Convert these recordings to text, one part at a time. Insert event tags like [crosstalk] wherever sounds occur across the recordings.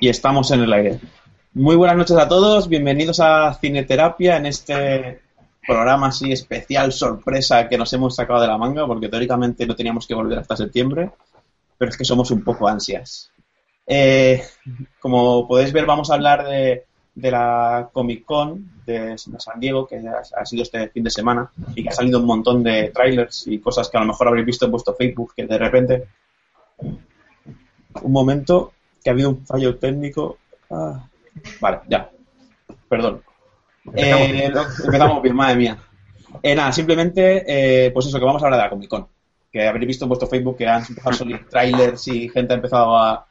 y estamos en el aire. Muy buenas noches a todos, bienvenidos a Cineterapia en este programa así especial, sorpresa que nos hemos sacado de la manga, porque teóricamente no teníamos que volver hasta septiembre, pero es que somos un poco ansias. Eh, como podéis ver, vamos a hablar de, la Comic Con de San Diego, que ha, sido este fin de semana, y que ha salido un montón de trailers y cosas que a lo mejor habréis visto en vuestro Facebook, que de repente... Un momento, que ha habido un fallo técnico. Ah, vale, ya. Perdón. Empezamos, eh, bien, madre mía. Eh, nada, simplemente, eh, pues eso, que vamos a hablar de la Comic Con. Que habréis visto en vuestro Facebook que han empezado a salir trailers y gente ha empezado a,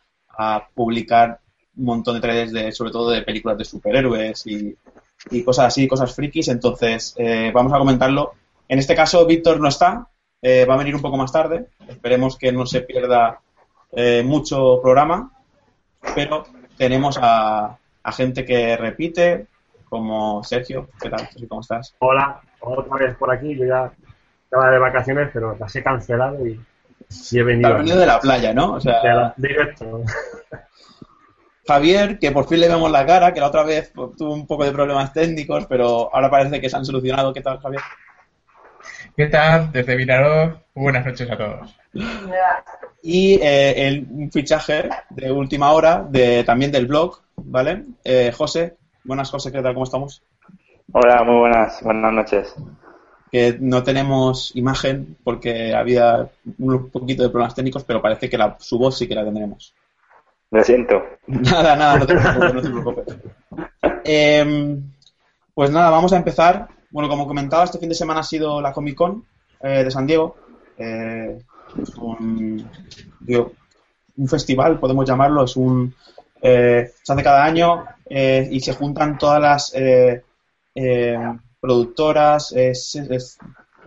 publicar un montón de trailers, de, sobre todo de películas de superhéroes y, cosas así, cosas frikis. Entonces, vamos a comentarlo. En este caso, Víctor no está, va a venir un poco más tarde. Esperemos que no se pierda mucho programa pero tenemos a, gente que repite, como Sergio. ¿Qué tal, Sergio? ¿Cómo estás? Hola, otra vez por aquí. Yo ya estaba de vacaciones, pero las he cancelado y sí he venido. Has venido de la playa, ¿no? O sea, directo. Javier, que por fin le vemos la cara, que la otra vez tuvo un poco de problemas técnicos, pero ahora parece que se han solucionado. ¿Qué tal, Javier? ¿Qué tal? Desde Vinaró, buenas noches a todos. Y eh, el, un fichaje de última hora de, también del blog, ¿vale? Eh, José, buenas José, ¿qué tal? ¿Cómo estamos? Hola, muy buenas, buenas noches. Que no tenemos imagen porque había un poquito de problemas técnicos, pero parece que la, su voz sí que la tendremos. Lo siento. Nada, nada, no te preocupes, no te preocupes. [laughs] Em, pues nada, vamos a empezar. Bueno, como comentaba, este fin de semana ha sido la Comic Con eh, de San Diego. Eh, un festival, podemos llamarlo, es un eh, se hace cada año eh, y se juntan todas las eh, productoras,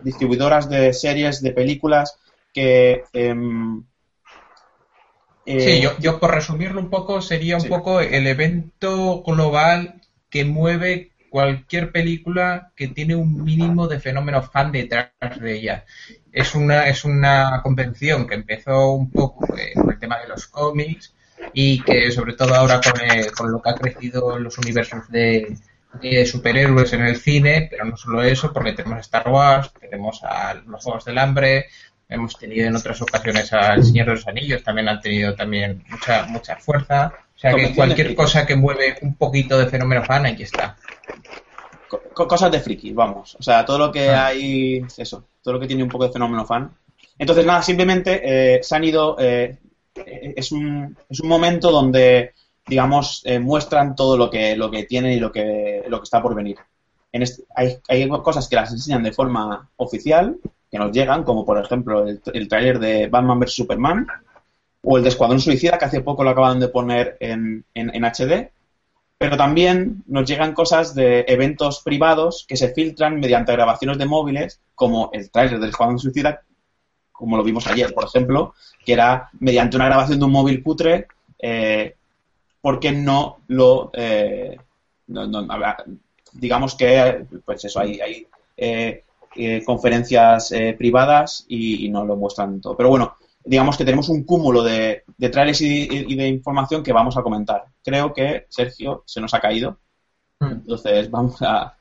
distribuidoras de series, de películas que em, Sí, yo, yo, por resumirlo un poco, sería un poco el evento global que mueve cualquier película que tiene un mínimo de fenómeno fan detrás de ella. Es una, es una convención que empezó un poco eh, con el tema de los cómics y que sobre todo ahora con, con lo que ha crecido los universos de, superhéroes en el cine, pero no solo eso, porque tenemos Star Wars, tenemos a los Juegos del Hambre, hemos tenido en otras ocasiones al Señor de los Anillos, también han tenido también mucha, mucha fuerza. O sea que cualquier cosa que mueve un poquito de fenómeno fan, aquí está cosas de friki, vamos. O sea, todo lo que ah. hay, eso, todo lo que tiene un poco de fenómeno fan. Entonces, nada, simplemente eh, se han ido, eh, es, un, es un momento donde, digamos, eh, muestran todo lo que, lo que tienen y lo que, lo que está por venir. En este, hay, hay cosas que las enseñan de forma oficial, que nos llegan, como por ejemplo el, el tráiler de Batman vs. Superman, o el de Escuadrón Suicida, que hace poco lo acaban de poner en, en, en HD, pero también nos llegan cosas de eventos privados que se filtran mediante grabaciones de móviles, como el trailer del Escuadrón Suicida, como lo vimos ayer, por ejemplo, que era mediante una grabación de un móvil putre, eh, porque no lo... Eh, digamos que, pues eso, hay, hay eh, eh, conferencias privadas y, y, no lo muestran todo. Pero bueno, digamos que tenemos un cúmulo de, de trailers y, de información que vamos a comentar. Creo que Sergio se nos ha caído. Hmm. Entonces [laughs] vamos a,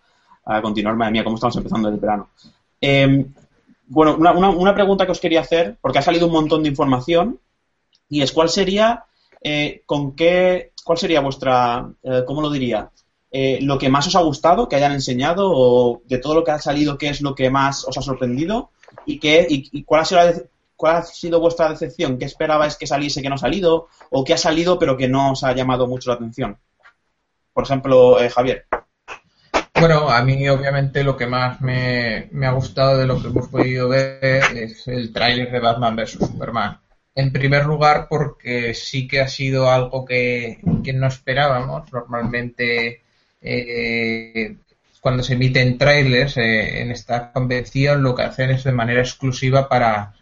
continuar. Madre mía, cómo estamos empezando el verano. Em, bueno, una, una, pregunta que os quería hacer, porque ha salido un montón de información, y es cuál sería, eh, con qué, cuál sería vuestra, eh, ¿cómo lo diría? Eh, lo que más os ha gustado que hayan enseñado o de todo lo que ha salido, qué es lo que más os ha sorprendido y, qué, y cuál ha sido la, ¿Cuál ha sido vuestra decepción? ¿Qué esperabais que saliese que no ha salido? ¿O qué ha salido pero que no os ha llamado mucho la atención? Por ejemplo, eh, Javier. Bueno, a mí obviamente lo que más me, ha gustado de lo que hemos podido ver es el tráiler de Batman vs. Superman. En primer lugar porque sí que ha sido algo que, no esperábamos. Normalmente eh, cuando se emiten trailers eh, en esta convención lo que hacen es de manera exclusiva para,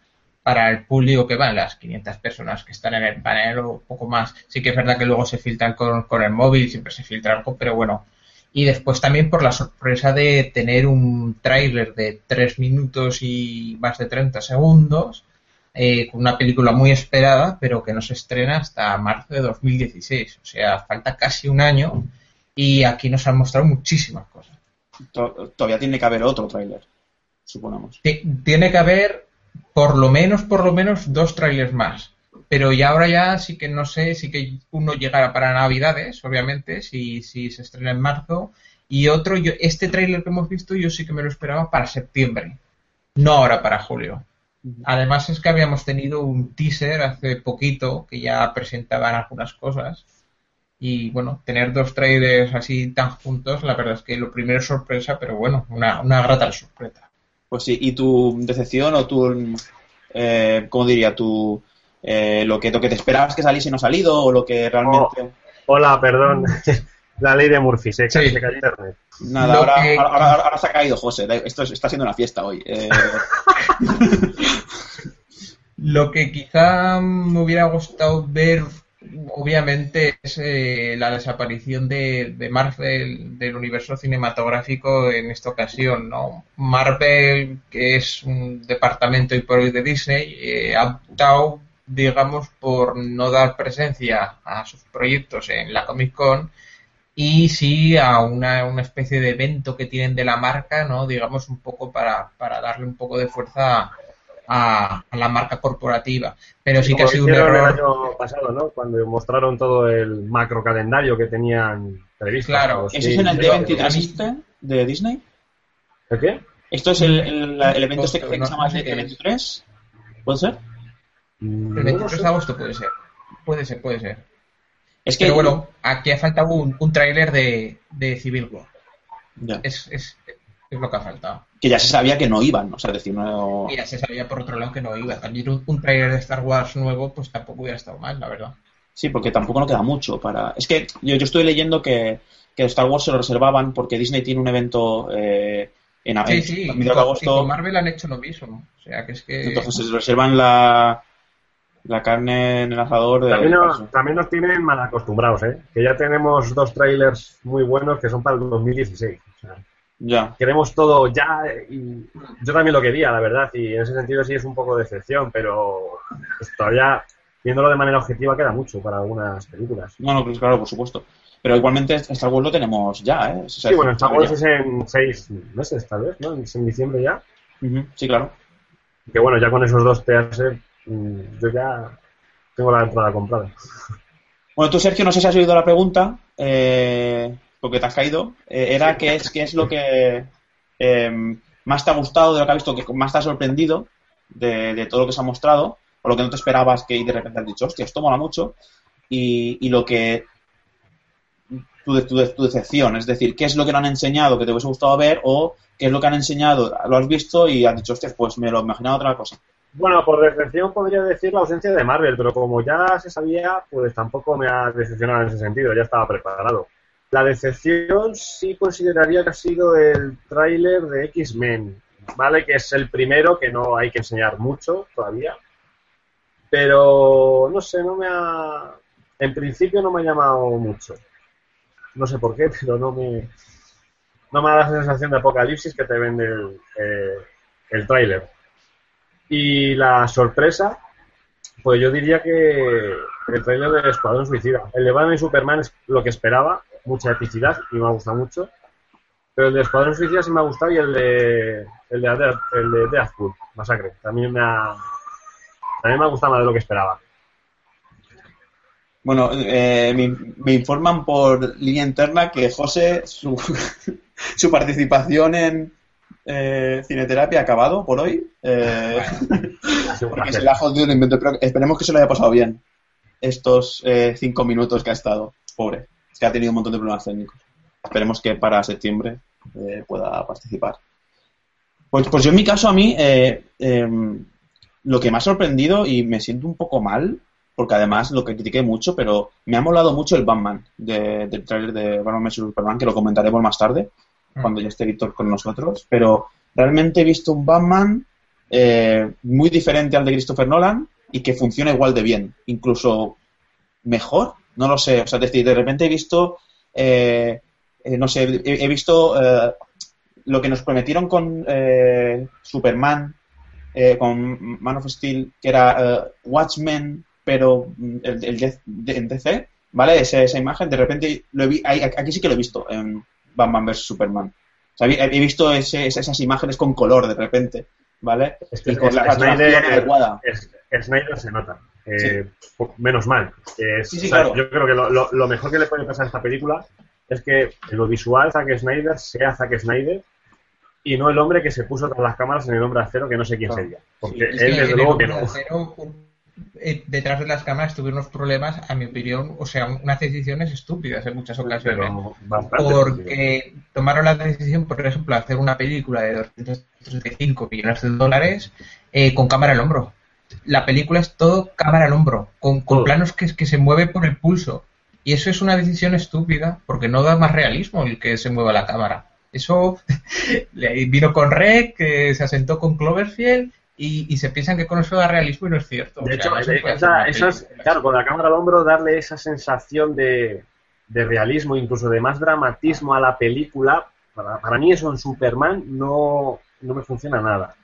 para el público que van, las 500 personas que están en el panel o poco más. Sí que es verdad que luego se filtran con, el móvil, siempre se filtra algo, pero bueno. Y después también por la sorpresa de tener un tráiler de 3 minutos y más de 30 segundos, eh, con una película muy esperada, pero que no se estrena hasta marzo de 2016. O sea, falta casi un año y aquí nos han mostrado muchísimas cosas. Todavía tiene que haber otro tráiler, suponemos. Tiene que haber por lo menos, por lo menos dos trailers más. Pero ya ahora ya sí que no sé, sí que uno llegará para Navidades, obviamente, si, si se estrena en marzo. Y otro, yo, este tráiler que hemos visto yo sí que me lo esperaba para septiembre, no ahora para julio. Además es que habíamos tenido un teaser hace poquito que ya presentaban algunas cosas. Y bueno, tener dos trailers así tan juntos, la verdad es que lo primero es sorpresa, pero bueno, una, una grata sorpresa. Pues sí, ¿y tu decepción o tu, eh, cómo diría, tu, eh, lo, que, lo que te esperabas que saliese y no ha salido o lo que realmente... Oh, hola, perdón. [laughs] La ley de Murphy, se, sí. se internet. Nada, ahora, ahora, ahora, se ha caído José. Esto está siendo una fiesta hoy. Eh... [laughs] Lo que quizá me hubiera gustado ver, obviamente, es eh, la desaparición de, Marvel del universo cinematográfico en esta ocasión. ¿no? Marvel, que es un departamento y por de Disney, eh, ha optado, digamos, por no dar presencia a sus proyectos en la Comic Con y sí a una, una especie de evento que tienen de la marca, ¿no? digamos, un poco para, para darle un poco de fuerza a, la marca corporativa. Pero sí, que ha sido un error. el año pasado, ¿no? Cuando mostraron todo el macro calendario que tenían previsto. Claro. ¿Eso es en el D23 de Disney? ¿El qué? ¿Esto es el, el, evento este que se llama D23? ¿Puede ser? El 23 de agosto puede ser. Puede ser, puede ser. Es que, Pero bueno, aquí ha faltado un, un tráiler de, de Civil War. Ya. Es, es, es lo que ha faltado. Que ya se sabía que no iban, o sea, decir, no... Y ya se sabía por otro lado que no iba. También un, un trailer de Star Wars nuevo, pues tampoco hubiera estado mal, la verdad. Sí, porque tampoco no queda mucho para... Es que yo, yo estoy leyendo que, que Star Wars se lo reservaban porque Disney tiene un evento eh, en, sí, sí, de agosto. con Marvel han hecho lo mismo, o sea, que es que... Entonces se reservan la, la carne en el asador. De también, nos, también nos tienen mal acostumbrados, ¿eh? Que ya tenemos dos trailers muy buenos que son para el 2016. O sea, ya. Queremos todo ya y yo también lo quería, la verdad, y en ese sentido sí es un poco de decepción, pero pues, todavía viéndolo de manera objetiva queda mucho para algunas películas. Bueno, pues claro, por supuesto. Pero igualmente Star Wars lo tenemos ya, ¿eh? sí, bueno, Star Wars es en seis meses, tal vez, ¿no? Es en diciembre ya. Sí, claro. Que bueno, ya con esos dos teasers mm, yo ya tengo la entrada comprada. Bueno, tú, Sergio, no sé si has oído la pregunta. Eh, porque te has caído, eh, era qué es, qué es lo que eh, más te ha gustado de lo que has visto, que más te ha sorprendido de, todo lo que se ha mostrado, o lo que no te esperabas que de repente has dicho, hostia, esto mola mucho, y, lo que tu, tu, tu, decepción, es decir, qué es lo que no han enseñado que te hubiese gustado ver, o qué es lo que han enseñado, lo has visto y has dicho, hostia, pues me lo imaginaba otra cosa. Bueno, por decepción podría decir la ausencia de Marvel, pero como ya se sabía, pues tampoco me ha decepcionado en ese sentido, ya estaba preparado. La decepción sí consideraría que ha sido el tráiler de X-Men, ¿vale? Que es el primero, que no hay que enseñar mucho todavía. Pero, no sé, no me ha... En principio no me ha llamado mucho. No sé por qué, [laughs] pero no me... No me da la sensación de apocalipsis que te vende el, eh, el tráiler. Y la sorpresa, pues yo diría que el tráiler de Escuadrón Suicida. El de Batman y Superman es lo que esperaba, mucha epicidad y me ha gustado mucho. Pero el de Escuadrón Suicida sí me ha gustado y el de el de, el de Deathpool, Masacre, también me ha también me ha gustado más de lo que esperaba. Bueno, eh, me, informan por línea interna que José, su, [laughs] su participación en eh, Cineterapia ha acabado por hoy. Eh, [laughs] porque se le ha jodido el invento, pero esperemos que se lo haya pasado bien estos eh, cinco minutos que ha estado. Pobre que ha tenido un montón de problemas técnicos. Esperemos que para septiembre eh, pueda participar. Pues, pues yo en mi caso, a mí, eh, em, lo que me ha sorprendido y me siento un poco mal, porque además lo que critiqué mucho, pero me ha molado mucho el Batman del trailer de Batman vs Superman, que lo comentaremos más tarde, mm. cuando ya esté Víctor con nosotros. Pero realmente he visto un Batman eh, muy diferente al de Christopher Nolan y que funciona igual de bien, incluso mejor no lo sé, o sea, es decir, de repente he visto, eh, eh, no sé, he, visto eh, lo que nos prometieron con Superman eh, con Man of Steel, que era Watchmen, pero mm, el, el en DC, ¿vale? Esa, esa imagen, de repente lo vi, aquí sí que lo he visto en Batman vs Superman. O sea, he visto ese, esas imágenes con color de repente, ¿vale? Este, y con la Snyder, adecuada. Es, Snyder se nota. Eh, menos mal. sí, sí, claro. Yo creo que lo, lo, mejor que le puede pasar a esta película es que en lo visual Zack Snyder sea Zack Snyder y no el hombre que se puso tras las cámaras en el hombre de acero que no sé quién sería. Porque él, desde luego que no. Eh, detrás de las cámaras tuvieron unos problemas, a mi opinión, o sea, unas decisiones estúpidas en muchas ocasiones. Porque tomaron la decisión, por ejemplo, de hacer una película de 235 millones de dólares eh, con cámara al hombro. La película es todo cámara al hombro, con, planos que, que se mueve por el pulso. Y eso es una decisión estúpida, porque no da más realismo el que se mueva la cámara. Eso [laughs] vino con Rec, que se asentó con Cloverfield y, se piensan que con eso da realismo y no es cierto. De hecho, eso es, claro, con la cámara al hombro darle esa sensación de, realismo, incluso de más dramatismo a la película, para, mí eso en Superman no, no me funciona nada.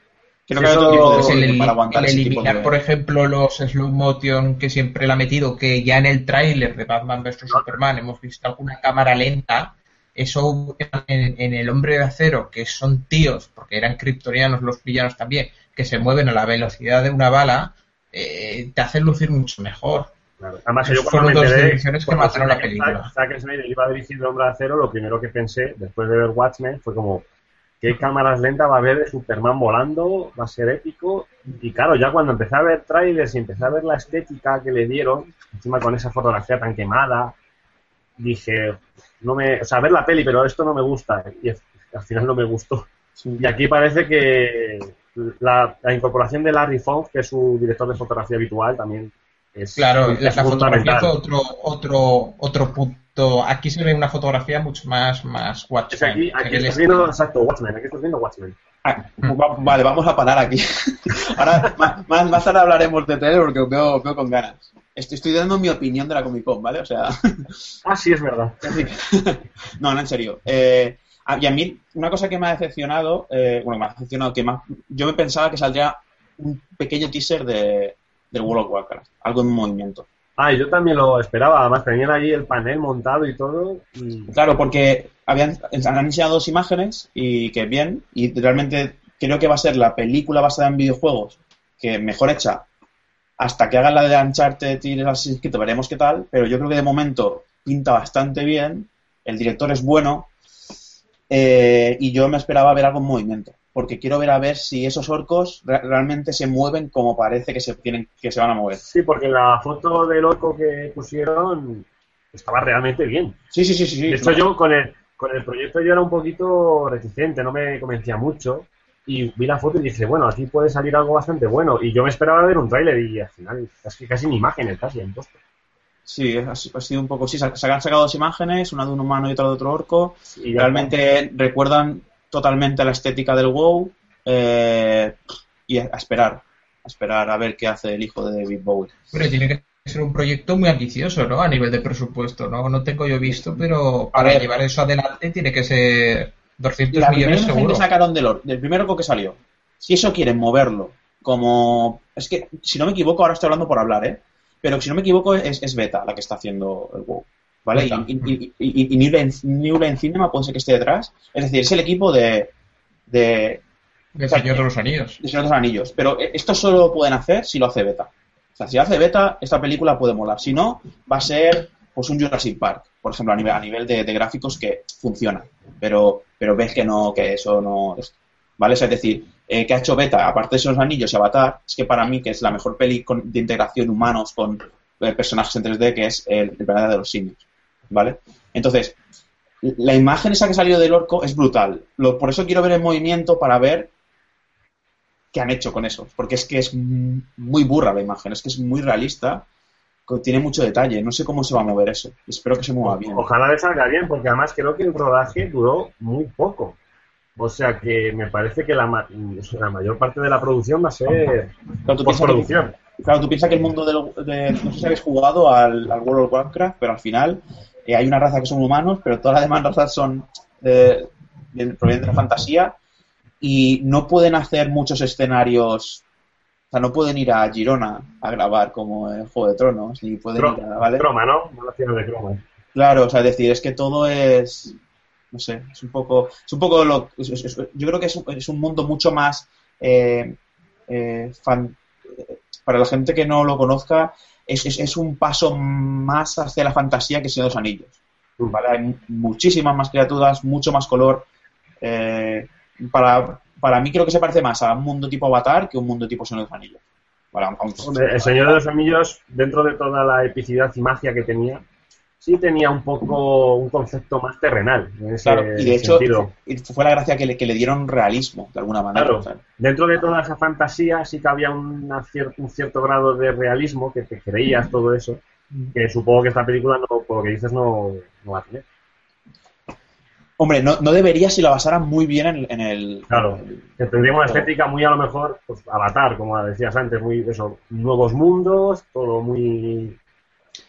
Creo que el, para eliminar, por ejemplo, los slow motion que siempre le ha metido, que ya en el tráiler de Batman vs Superman hemos visto alguna cámara lenta, eso en, el Hombre de Acero, que son tíos, porque eran kryptonianos los villanos también, que se mueven a la velocidad de una bala, eh, te hacen lucir mucho mejor. Además, yo cuando fueron dos decisiones que mataron la película. Zack Snyder iba a dirigir el Hombre de Acero, lo primero que pensé, después de ver Watchmen, fue como, ¿qué cámaras lentas va a haber de Superman volando? Va a ser épico. Y claro, ya cuando empecé a ver trailers y empecé a ver la estética que le dieron, encima con esa fotografía tan quemada, dije, no me, o sea, ver la peli, pero esto no me gusta. Y al final no me gustó. Y aquí parece que la, incorporación de Larry Fong, que es su director de fotografía habitual, también es Claro, la fotografía fue otro, otro, otro punto. Aquí se ve una fotografía mucho más, más Watchmen. aquí, aquí estás viendo, exacto, Watchmen. Aquí estás viendo Watchmen. Ah, vale, vamos a parar aquí. [laughs] Ahora, más, más tarde hablaremos de tele porque veo, veo con ganas. Estoy, estoy, dando mi opinión de la Comic Con, ¿vale? O sea. [laughs] Ah, sí, es verdad. [laughs] no, no, en serio. Eh, y a mí, una cosa que me ha decepcionado, eh, bueno, me ha decepcionado que más, yo me pensaba que saldría un pequeño teaser de, del World of Warcraft, algo en movimiento. Ah, yo también lo esperaba, además tenían allí el panel montado y todo. Claro, porque habían, han enseñado dos imágenes y que bien, y realmente creo que va a ser la película basada en videojuegos que mejor hecha hasta que hagan la de Uncharted y Assassin's Creed, veremos qué tal, pero yo creo que de momento pinta bastante bien, el director es bueno, eh, y yo me esperaba ver algo en movimiento, porque quiero ver a ver si esos orcos realmente se mueven como parece que se tienen que se van a mover. Sí, porque la foto del orco que pusieron estaba realmente bien. Sí, sí, sí, sí. De hecho, yo con el, con el proyecto yo era un poquito reticente, no me convencía mucho. Y vi la foto y dije, bueno, aquí puede salir algo bastante bueno. Y yo me esperaba ver un tráiler y al final casi, casi ni imágenes, casi en Sí, ha, sido un poco. Sí, se, han sacado dos imágenes, una de un humano y otra de otro orco. Y realmente recuerdan totalmente la estética del WoW. Eh, y a, esperar, a esperar a ver qué hace el hijo de David Bowie. Pero tiene que ser un proyecto muy ambicioso, ¿no? A nivel de presupuesto, ¿no? No tengo yo visto, pero para llevar eso adelante tiene que ser 200 millones seguro. que sacaron del, del primer orco que salió. Si eso quieren moverlo como... Es que, si no me equivoco, ahora estoy hablando por hablar, ¿eh? Pero si no me equivoco es, Beta la que está haciendo el WoW. ¿Vale? Y, y, New, Line Cinema puede ser que esté detrás. Es decir, es el equipo de. de de Señor de los Anillos. De Señor de los Anillos. Pero esto solo lo pueden hacer si lo hace Beta. O sea, si hace Beta, esta película puede molar. Si no, va a ser pues un Jurassic Park, por ejemplo, a nivel, a nivel de, gráficos que funciona. Pero, pero ves que no, que eso no. ¿Vale? es decir, eh, que ha hecho Beta, aparte de esos anillos y Avatar, es que para mí que es la mejor peli de integración humanos con eh, personajes en 3D, que es el, planeta de los simios, ¿vale? Entonces, la imagen esa que salió del orco es brutal. por eso quiero ver el movimiento para ver qué han hecho con eso. Porque es que es muy burra la imagen, es que es muy realista, tiene mucho detalle. No sé cómo se va a mover eso. Espero que se mueva bien. Ojalá le salga bien, porque además creo que el rodaje duró muy poco. O sea que me parece que la, la mayor parte de la producción va a ser claro, postproducción. claro, tú piensas que el mundo de, No sé si habéis jugado al, World of Warcraft, pero al final eh, hay una raza que son humanos, pero todas las demás razas son eh, provienen de la fantasía. y no pueden hacer muchos escenarios o sea, no pueden ir a Girona a grabar como en Juego de Tronos, ni pueden ir a, ¿vale? Croma, ¿no? de croma. Claro, o sea, decir, es que todo es, no sé, es un poco, es un poco lo, yo creo que es un, es un mundo mucho más eh, eh, fan, para la gente que no lo conozca, es, es, un paso más hacia la fantasía que Señor de los Anillos. ¿vale? Hay muchísimas más criaturas, mucho más color. Eh, para, para mí creo que se parece más a un mundo tipo Avatar que un mundo tipo Señor de los Anillos. el Señor de los Anillos, dentro de toda la epicidad y magia que tenía, sí tenía un poco un concepto más terrenal. claro, y de hecho fue la gracia que le, que le dieron realismo, de alguna manera. Claro, dentro de toda esa fantasía sí que había un cierto grado de realismo, que te creías todo eso, que supongo que esta película, no, por lo que dices, no, va a tener. Hombre, no, no debería si la basaran muy bien en, el... Claro, que tendría una estética muy a lo mejor, pues, avatar, como decías antes, muy eso, nuevos mundos, todo muy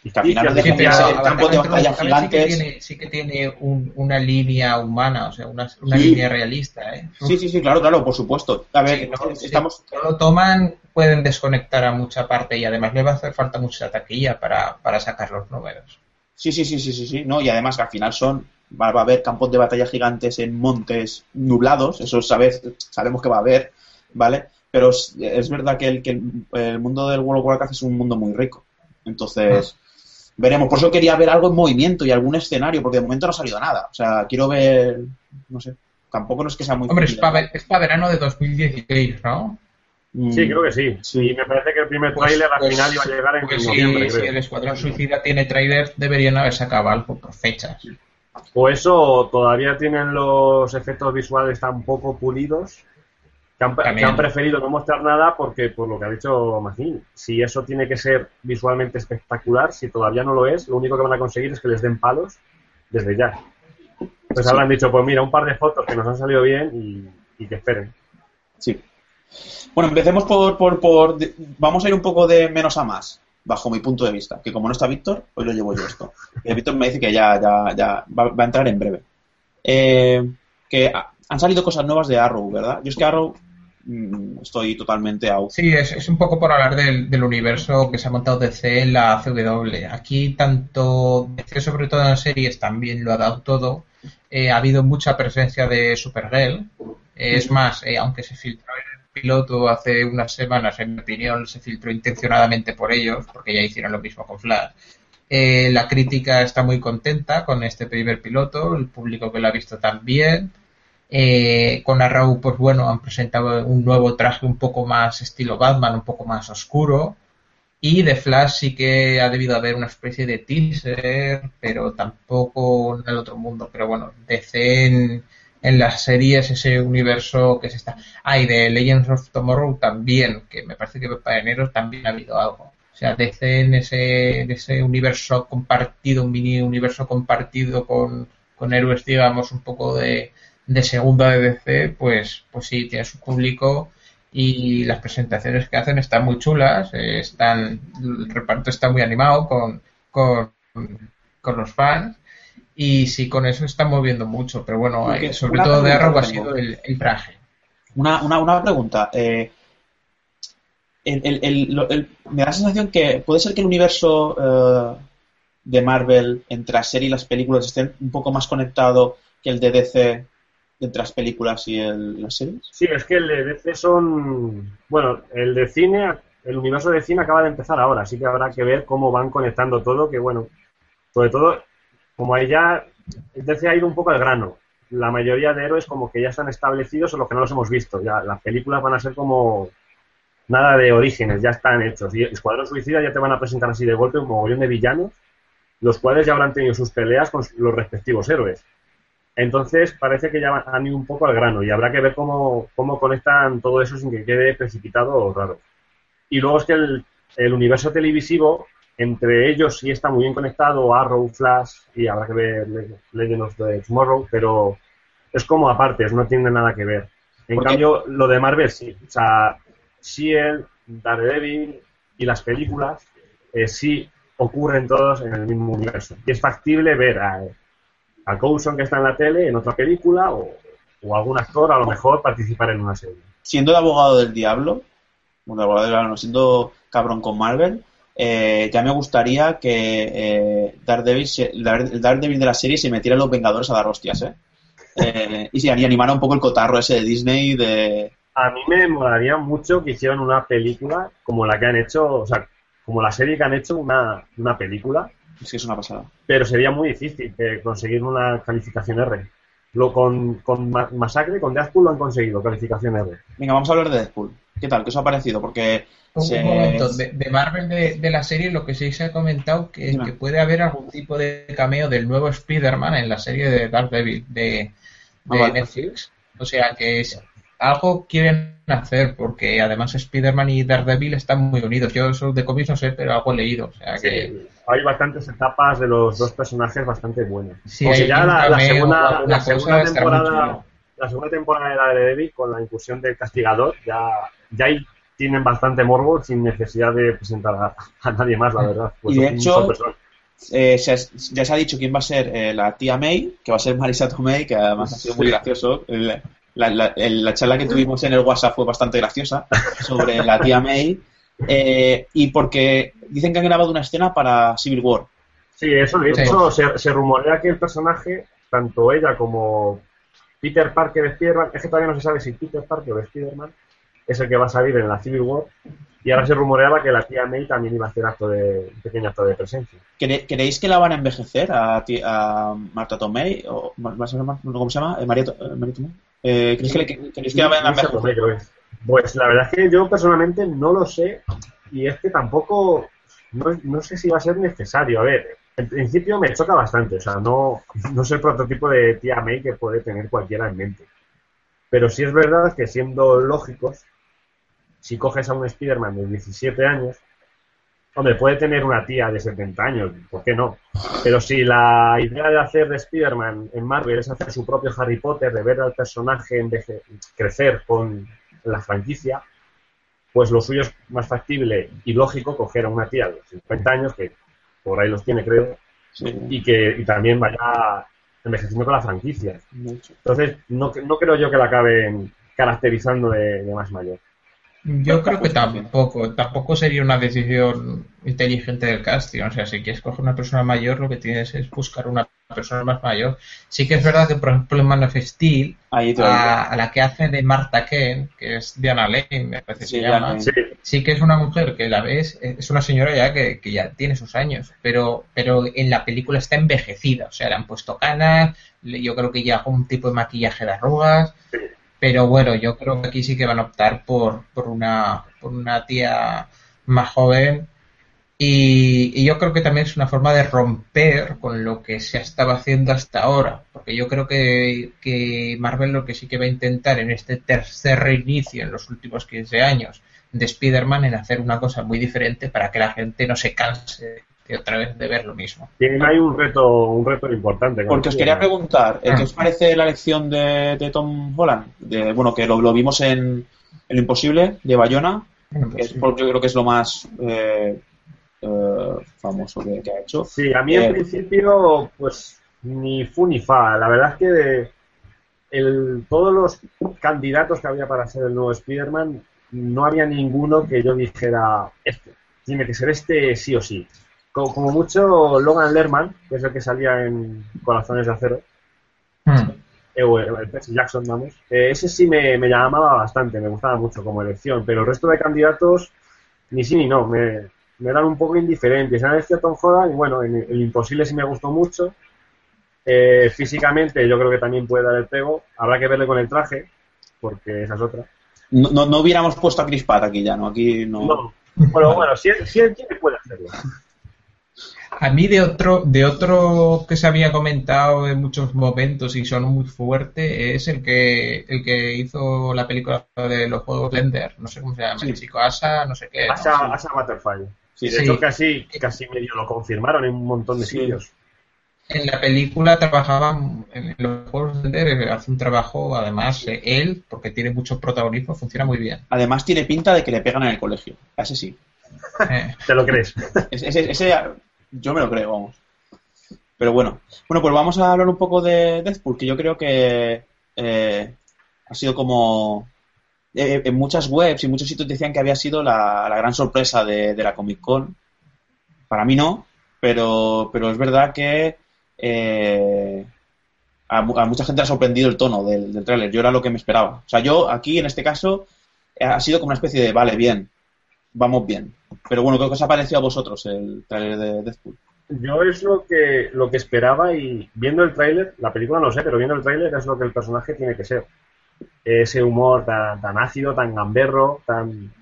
y que al final sí, el campo de batalla gigantes. Sí que tiene, sí que tiene una línea humana, o sea, una, una línea realista. ¿eh? Sí, sí, sí, claro, claro, por supuesto. A ver, estamos... Si lo toman, pueden desconectar a mucha parte y además le va a hacer falta mucha taquilla para, para sacar los números. Sí, sí, sí, sí, sí, sí, no, y además que al final son, va, a haber campos de batalla gigantes en montes nublados, eso sabes, sabemos que va a haber, ¿vale? Pero es, es verdad que el, que el, mundo del World of Warcraft es un mundo muy rico. Entonces, veremos. Por eso quería ver algo en movimiento y algún escenario, porque de momento no ha salido nada. O sea, quiero ver, no sé, tampoco no es que sea muy... Hombre, es para, verano de 2016, ¿no? Mm. Sí, creo que sí. sí. me parece que el primer pues, tráiler al pues, final iba a llegar en pues noviembre. Si, el Escuadrón Suicida tiene tráiler, deberían haber sacado algo por fechas. O eso, todavía tienen los efectos visuales tan poco pulidos que han, preferido no mostrar nada porque, por lo que ha dicho Magín, si eso tiene que ser visualmente espectacular, si todavía no lo es, lo único que van a conseguir es que les den palos desde ya. Pues habrán dicho, pues mira, un par de fotos que nos han salido bien y, que esperen. Sí. Bueno, empecemos por, por, por, Vamos a ir un poco de menos a más, bajo mi punto de vista. Que como no está Víctor, hoy lo llevo yo esto. Y [laughs] Víctor me dice que ya, ya, ya va, a entrar en breve. Eh, que han salido cosas nuevas de Arrow, ¿verdad? Yo es que Arrow estoy totalmente out. Sí, es, un poco por hablar del, universo que se ha montado DC en la CW. Aquí tanto DC, sobre todo en las series, también lo ha dado todo. Eh, ha habido mucha presencia de Supergirl. es más, eh, aunque se filtró el piloto hace unas semanas, en mi opinión, se filtró intencionadamente por ellos, porque ya hicieron lo mismo con Flash. Eh, la crítica está muy contenta con este primer piloto, el público que lo ha visto también. Eh, con Arrow, pues bueno, han presentado un nuevo traje un poco más estilo Batman, un poco más oscuro. Y de Flash sí que ha debido haber una especie de teaser, pero tampoco en el otro mundo. Pero bueno, DC en, en las series, ese universo que se está. Ah, y de Legends of Tomorrow también, que me parece que para enero también ha habido algo. O sea, DC en ese, en ese universo compartido, un mini universo compartido con, con héroes, digamos, un poco de, de segunda DC, pues, pues sí, tiene su público y las presentaciones que hacen están muy chulas, eh, están, el reparto está muy animado con, con, los fans y sí, con eso está moviendo mucho, pero bueno, sobre todo de Arrow ha sido el, traje. Una, una, una pregunta. Eh, el, me da la sensación que puede ser que el universo eh, de Marvel entre la serie y las películas estén un poco más conectado que el de DC entre las películas y el, las series? Sí, es que el de DC son. Bueno, el de cine, el universo de cine acaba de empezar ahora, así que habrá que ver cómo van conectando todo. Que bueno, sobre todo, como ahí ya. DC ha ido un poco al grano. La mayoría de héroes, como que ya están establecidos o lo que no los hemos visto. Ya las películas van a ser como. Nada de orígenes, ya están hechos. Y Escuadrón Suicida ya te van a presentar así de golpe un mogollón de villanos, los cuales ya habrán tenido sus peleas con los respectivos héroes entonces parece que ya han ido un poco al grano y habrá que ver cómo, cómo conectan todo eso sin que quede precipitado o raro. Y luego es que el, el universo televisivo, entre ellos sí está muy bien conectado, Arrow, Flash y habrá que ver Legend of the Tomorrow, pero es como aparte, no tiene nada que ver. En cambio, lo de Marvel sí. O sea, Shield, Daredevil y las películas eh, sí ocurren todos en el mismo universo. Y es factible ver a a Coulson que está en la tele en otra película o, o algún actor a lo mejor participar en una serie. Siendo el abogado del diablo, bueno, el abogado del diablo, siendo cabrón con Marvel, eh, ya me gustaría que eh, Daredevil, el Daredevil de la serie se metiera en los Vengadores a dar hostias, ¿eh? eh y, y animara un poco el cotarro ese de Disney de... A mí me molaría mucho que hicieran una película como la que han hecho, o sea, como la serie que han hecho, una, una película. Es que es una pasada. Pero sería muy difícil conseguir una calificación R. Lo con, con Masacre, con Deadpool lo han conseguido, calificación R. Venga, vamos a hablar de Deadpool. ¿Qué tal? ¿Qué os ha parecido? Porque un momento, de, Marvel de, la serie lo que sí se ha comentado que, que puede haber algún tipo de cameo del nuevo Spider-Man en la serie de Daredevil de, de ah, Netflix. O sea que es, algo quieren hacer porque además Spider-Man y Daredevil están muy unidos. Yo eso de cómics no sé, pero algo he leído. O sea que... Hay bastantes etapas de los dos personajes bastante buenas. Sí, ya la, segunda, la segunda temporada la segunda temporada de Daredevil con la incursión del castigador ya, ya hay tienen bastante morbo sin necesidad de presentar a, nadie más, la mm. verdad. Pues y de hecho, eh, ya se ha dicho quién va a ser eh, la tía May, que va a ser Marisa Tomei, que además ha sido muy gracioso. la, charla que tuvimos en el WhatsApp fue bastante graciosa sobre la tía May. Eh, y porque dicen que han grabado una escena para Civil War. Sí, eso de hecho se, se, rumorea que el personaje, tanto ella como Peter Parker de Spider-Man, es que todavía no se sabe si Peter Parker o Spider-Man es el que va a salir en la Civil War. Y ahora se rumoreaba que la tía May también iba a hacer acto de, un pequeño acto de presencia. ¿Creéis que la van a envejecer a, a Marta Tomei? O, ¿Cómo se llama? Eh, María, eh, María Tomei. Eh, ¿creéis, que, la van a envejecer? Pues la verdad es que yo personalmente no lo sé. Y es que tampoco. No, no sé si va a ser necesario. A ver, en principio me choca bastante. O sea, no, no es el prototipo de tía May que puede tener cualquiera en mente. Pero sí es verdad que siendo lógicos, si coges a un Spider-Man de 17 años, hombre, puede tener una tía de 70 años, ¿por qué no? Pero si la idea de hacer de Spider-Man en Marvel es hacer su propio Harry Potter, de ver al personaje crecer con la franquicia, pues lo suyo es más factible y lógico coger a una tía de 50 años, que por ahí los tiene creo, y que y también vaya envejeciendo con la franquicia. Entonces, no, no creo yo que la acaben caracterizando de, más mayor. Yo creo que tampoco, tampoco sería una decisión inteligente del casting. O sea, si quieres coger una persona mayor, lo que tienes es buscar una persona más mayor. Sí que es verdad que, por ejemplo, en Man of Steel, a, la que hace de Marta Ken, que es Diana Lane, me parece que se llama, sí. que es una mujer que la ves, es una señora ya que, ya tiene sus años, pero, pero en la película está envejecida. O sea, le han puesto canas, yo creo que ya un tipo de maquillaje de arrugas. Pero bueno, yo creo que aquí sí que van a optar por, por, una, por una tía más joven. Y, yo creo que también es una forma de romper con lo que se estaba haciendo hasta ahora, porque yo creo que, que, Marvel lo que sí que va a intentar en este tercer reinicio en los últimos 15 años de Spider-Man en hacer una cosa muy diferente para que la gente no se canse de otra vez de ver lo mismo. Ahí un reto, un reto importante. Porque os quería preguntar, ¿qué os parece la elección de, Tom Holland? De, bueno, que lo, lo vimos en, El Imposible de Bayona, yo creo que es lo más... Eh, eh, famoso que, ha hecho. Sí, a mí en eh, principio, pues ni fu ni fa. La verdad es que el, todos los candidatos que había para ser el nuevo Spider-Man, no había ninguno que yo dijera, este, tiene que ser este sí o sí. Como, mucho Logan Lerman, que es el que salía en Corazones de Acero, hmm. eh, o el, Percy Jackson, vamos, ese sí me, me, llamaba bastante, me gustaba mucho como elección, pero el resto de candidatos, ni sí ni no, me, me eran un poco indiferentes. Han elegido Tom Holland y bueno, en el Imposible sí me gustó mucho. Eh, físicamente yo creo que también puede dar el pego. Habrá que verle con el traje, porque esa es otra. No, no, hubiéramos puesto a Chris Pratt aquí ya, ¿no? Aquí no. no. Bueno, bueno, si él, si él quiere puede hacerlo. A mí de otro, de otro que se había comentado en muchos momentos y son muy fuerte es el que el que hizo la película de los juegos Blender, no sé cómo se llama, el chico Asa, no sé qué. Asa, Asa Butterfly. Sí, de hecho casi, casi medio lo confirmaron en un montón de sitios. En la película trabajaba en los juegos de hace un trabajo, además, él, porque tiene mucho protagonismo, funciona muy bien. Además tiene pinta de que le pegan en el colegio, ese sí. Eh. ¿Te lo crees? [laughs] Ese, yo me lo creo, vamos. Pero bueno. Bueno, pues vamos a hablar un poco de Deadpool, que yo creo que eh, ha sido como... Eh, en muchas webs y muchos sitios decían que había sido la, gran sorpresa de, la Comic Con. Para mí no, pero, pero es verdad que eh, a, mucha gente ha sorprendido el tono del, del tráiler. Yo era lo que me esperaba. O sea, yo aquí, en este caso, ha sido como una especie de, vale, bien, vamos bien. Pero bueno, ¿qué os ha parecido a vosotros el tráiler de Deadpool? Yo es lo que, lo que esperaba y viendo el tráiler, la película no sé, pero viendo el tráiler es lo que el personaje tiene que ser. Ese humor tan, tan ácido, tan gamberro, tan,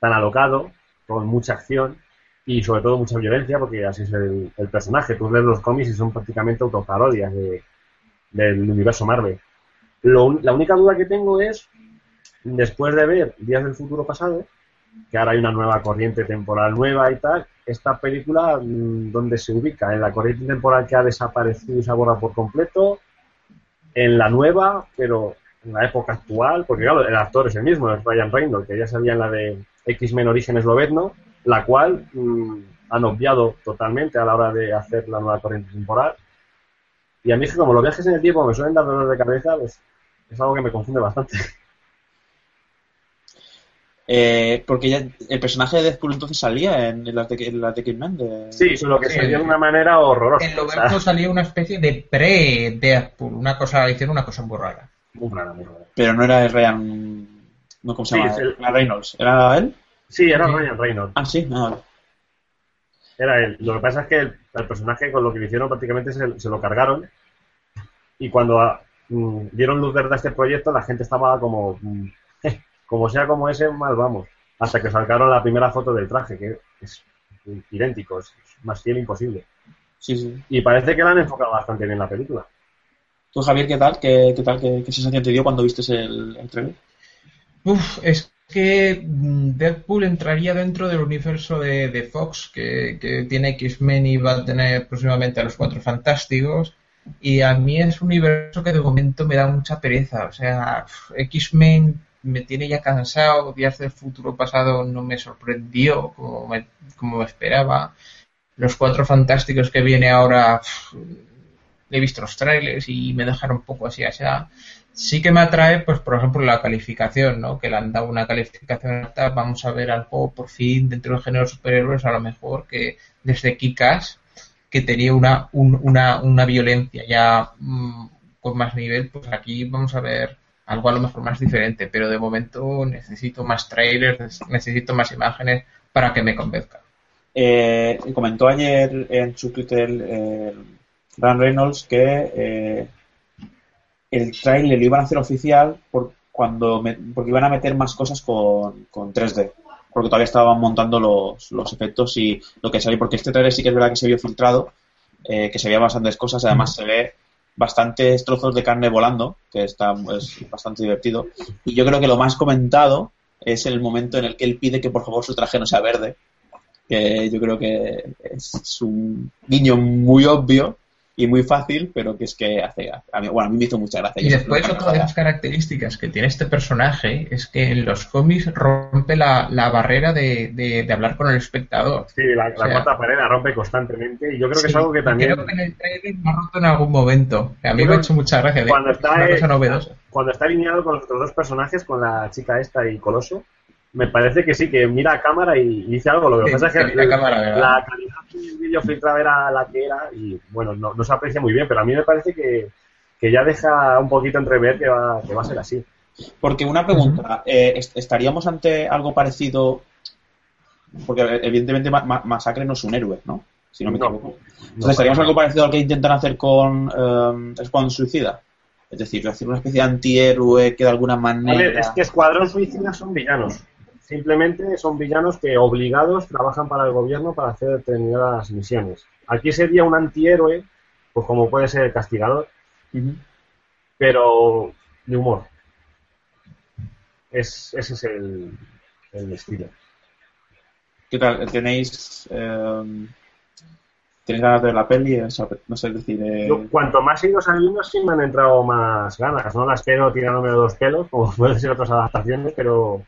tan alocado, con mucha acción y sobre todo mucha violencia, porque así es el, personaje. Tú lees los cómics y son prácticamente autoparodias de, del universo Marvel. la única duda que tengo es, después de ver Días del Futuro Pasado, que ahora hay una nueva corriente temporal nueva y tal, esta película, mm, ¿dónde se ubica? ¿En la corriente temporal que ha desaparecido y se aborda por completo? ¿En la nueva, pero en la época actual? Porque claro, el actor es el mismo, es Ryan Reynolds, que ya sabía en la de X-Men Origen Esloveno, la cual mm, han obviado totalmente a la hora de hacer la nueva corriente temporal. Y a mí es que como los viajes en el tiempo me suelen dar dolor de cabeza, pues es algo que me confunde bastante. [laughs] Eh, porque ya el personaje de Deadpool entonces salía en las de, en de Kidman. Sí, solo que salía de una manera horrorosa. En lo salía una especie de pre-Deadpool, una cosa, hicieron una cosa muy rara. Muy rara, muy rara. Pero no era el Ryan. No, ¿Cómo se llama? Era Reynolds. ¿Era él? Sí, era Ryan Reynolds. Ah, sí, no, Era él. Lo que pasa es que el, personaje con lo que le hicieron prácticamente se, se lo cargaron. Y cuando mm, dieron luz verde a este proyecto, la gente estaba como. Mm, como sea como ese, mal vamos. Hasta que sacaron la primera foto del traje, que es idéntico, es más fiel imposible. Sí, sí. Y parece que la han enfocado bastante bien la película. ¿Tú, Javier, qué tal? ¿Qué, qué tal? ¿Qué, sensación te dio cuando viste el, el trailer? Uf, es que mm, Deadpool entraría dentro del universo de, Fox, que, que tiene X-Men y va a tener próximamente a los Cuatro Fantásticos. Y a mí es un universo que de momento me da mucha pereza. O sea, X-Men me tiene ya cansado, Días del futuro pasado no me sorprendió como me, como esperaba. Los cuatro fantásticos que viene ahora, he visto los trailers y me dejaron un poco así allá. Sí que me atrae, pues por ejemplo, la calificación, ¿no? Que le han dado una calificación alta. Vamos a ver algo por fin dentro del género de superhéroes, a lo mejor que desde Kikas, que tenía una, una, una violencia ya mm, con más nivel, pues aquí vamos a ver algo a lo mejor más diferente, pero de momento necesito más trailers, necesito más imágenes para que me convenzca. Eh, comentó ayer en su Twitter eh, Dan Reynolds que eh, el trailer lo iban a hacer oficial por cuando porque iban a meter más cosas con, con 3D porque todavía estaban montando los, los efectos y lo que salió porque este trailer sí que es verdad que se vio filtrado eh, que se veía bastantes cosas además se ve bastantes trozos de carne volando, que está es bastante divertido. Y yo creo que lo más comentado es el momento en el que él pide que por favor su traje no sea verde, que yo creo que es un guiño muy obvio, y muy fácil, pero que es que hace. A mí, bueno, a mí me hizo mucha gracia. Y después, otra de las características que tiene este personaje es que en los cómics rompe la, la barrera de, de, hablar con el espectador. Sí, la, cuarta pared la rompe constantemente y yo creo que es algo que también. Creo que en el trailer me ha roto en algún momento. a mí me ha hecho mucha gracia. Cuando está, una cosa novedosa. Cuando está alineado con los otros dos personajes, con la chica esta y Coloso, me parece que sí, que mira a cámara y dice algo. Lo que pasa es que la, calidad del vídeo filtrado era la que era y bueno, no, se aprecia muy bien, pero a mí me parece que, ya deja un poquito entrever que va, que va a ser así. Porque una pregunta, eh, ¿estaríamos ante algo parecido? Porque evidentemente Masacre no es un héroe, ¿no? Si no me equivoco. Entonces, ¿estaríamos algo parecido al que intentan hacer con eh, Escuadrón Suicida? Es decir, hacer una especie de antihéroe que de alguna manera... es que Escuadrón Suicida son villanos. Simplemente son villanos que obligados trabajan para el gobierno para hacer determinadas misiones. Aquí sería un antihéroe, pues como puede ser el castigador, pero de humor. Es, ese es el, estilo. ¿Qué tal? ¿Tenéis, eh, ¿Tenéis ganas de ver la peli? No sé decir. Eh... cuanto más he ido saliendo, sí me han entrado más ganas. No las quiero tirándome de dos pelos, como [laughs] pueden ser otras adaptaciones, pero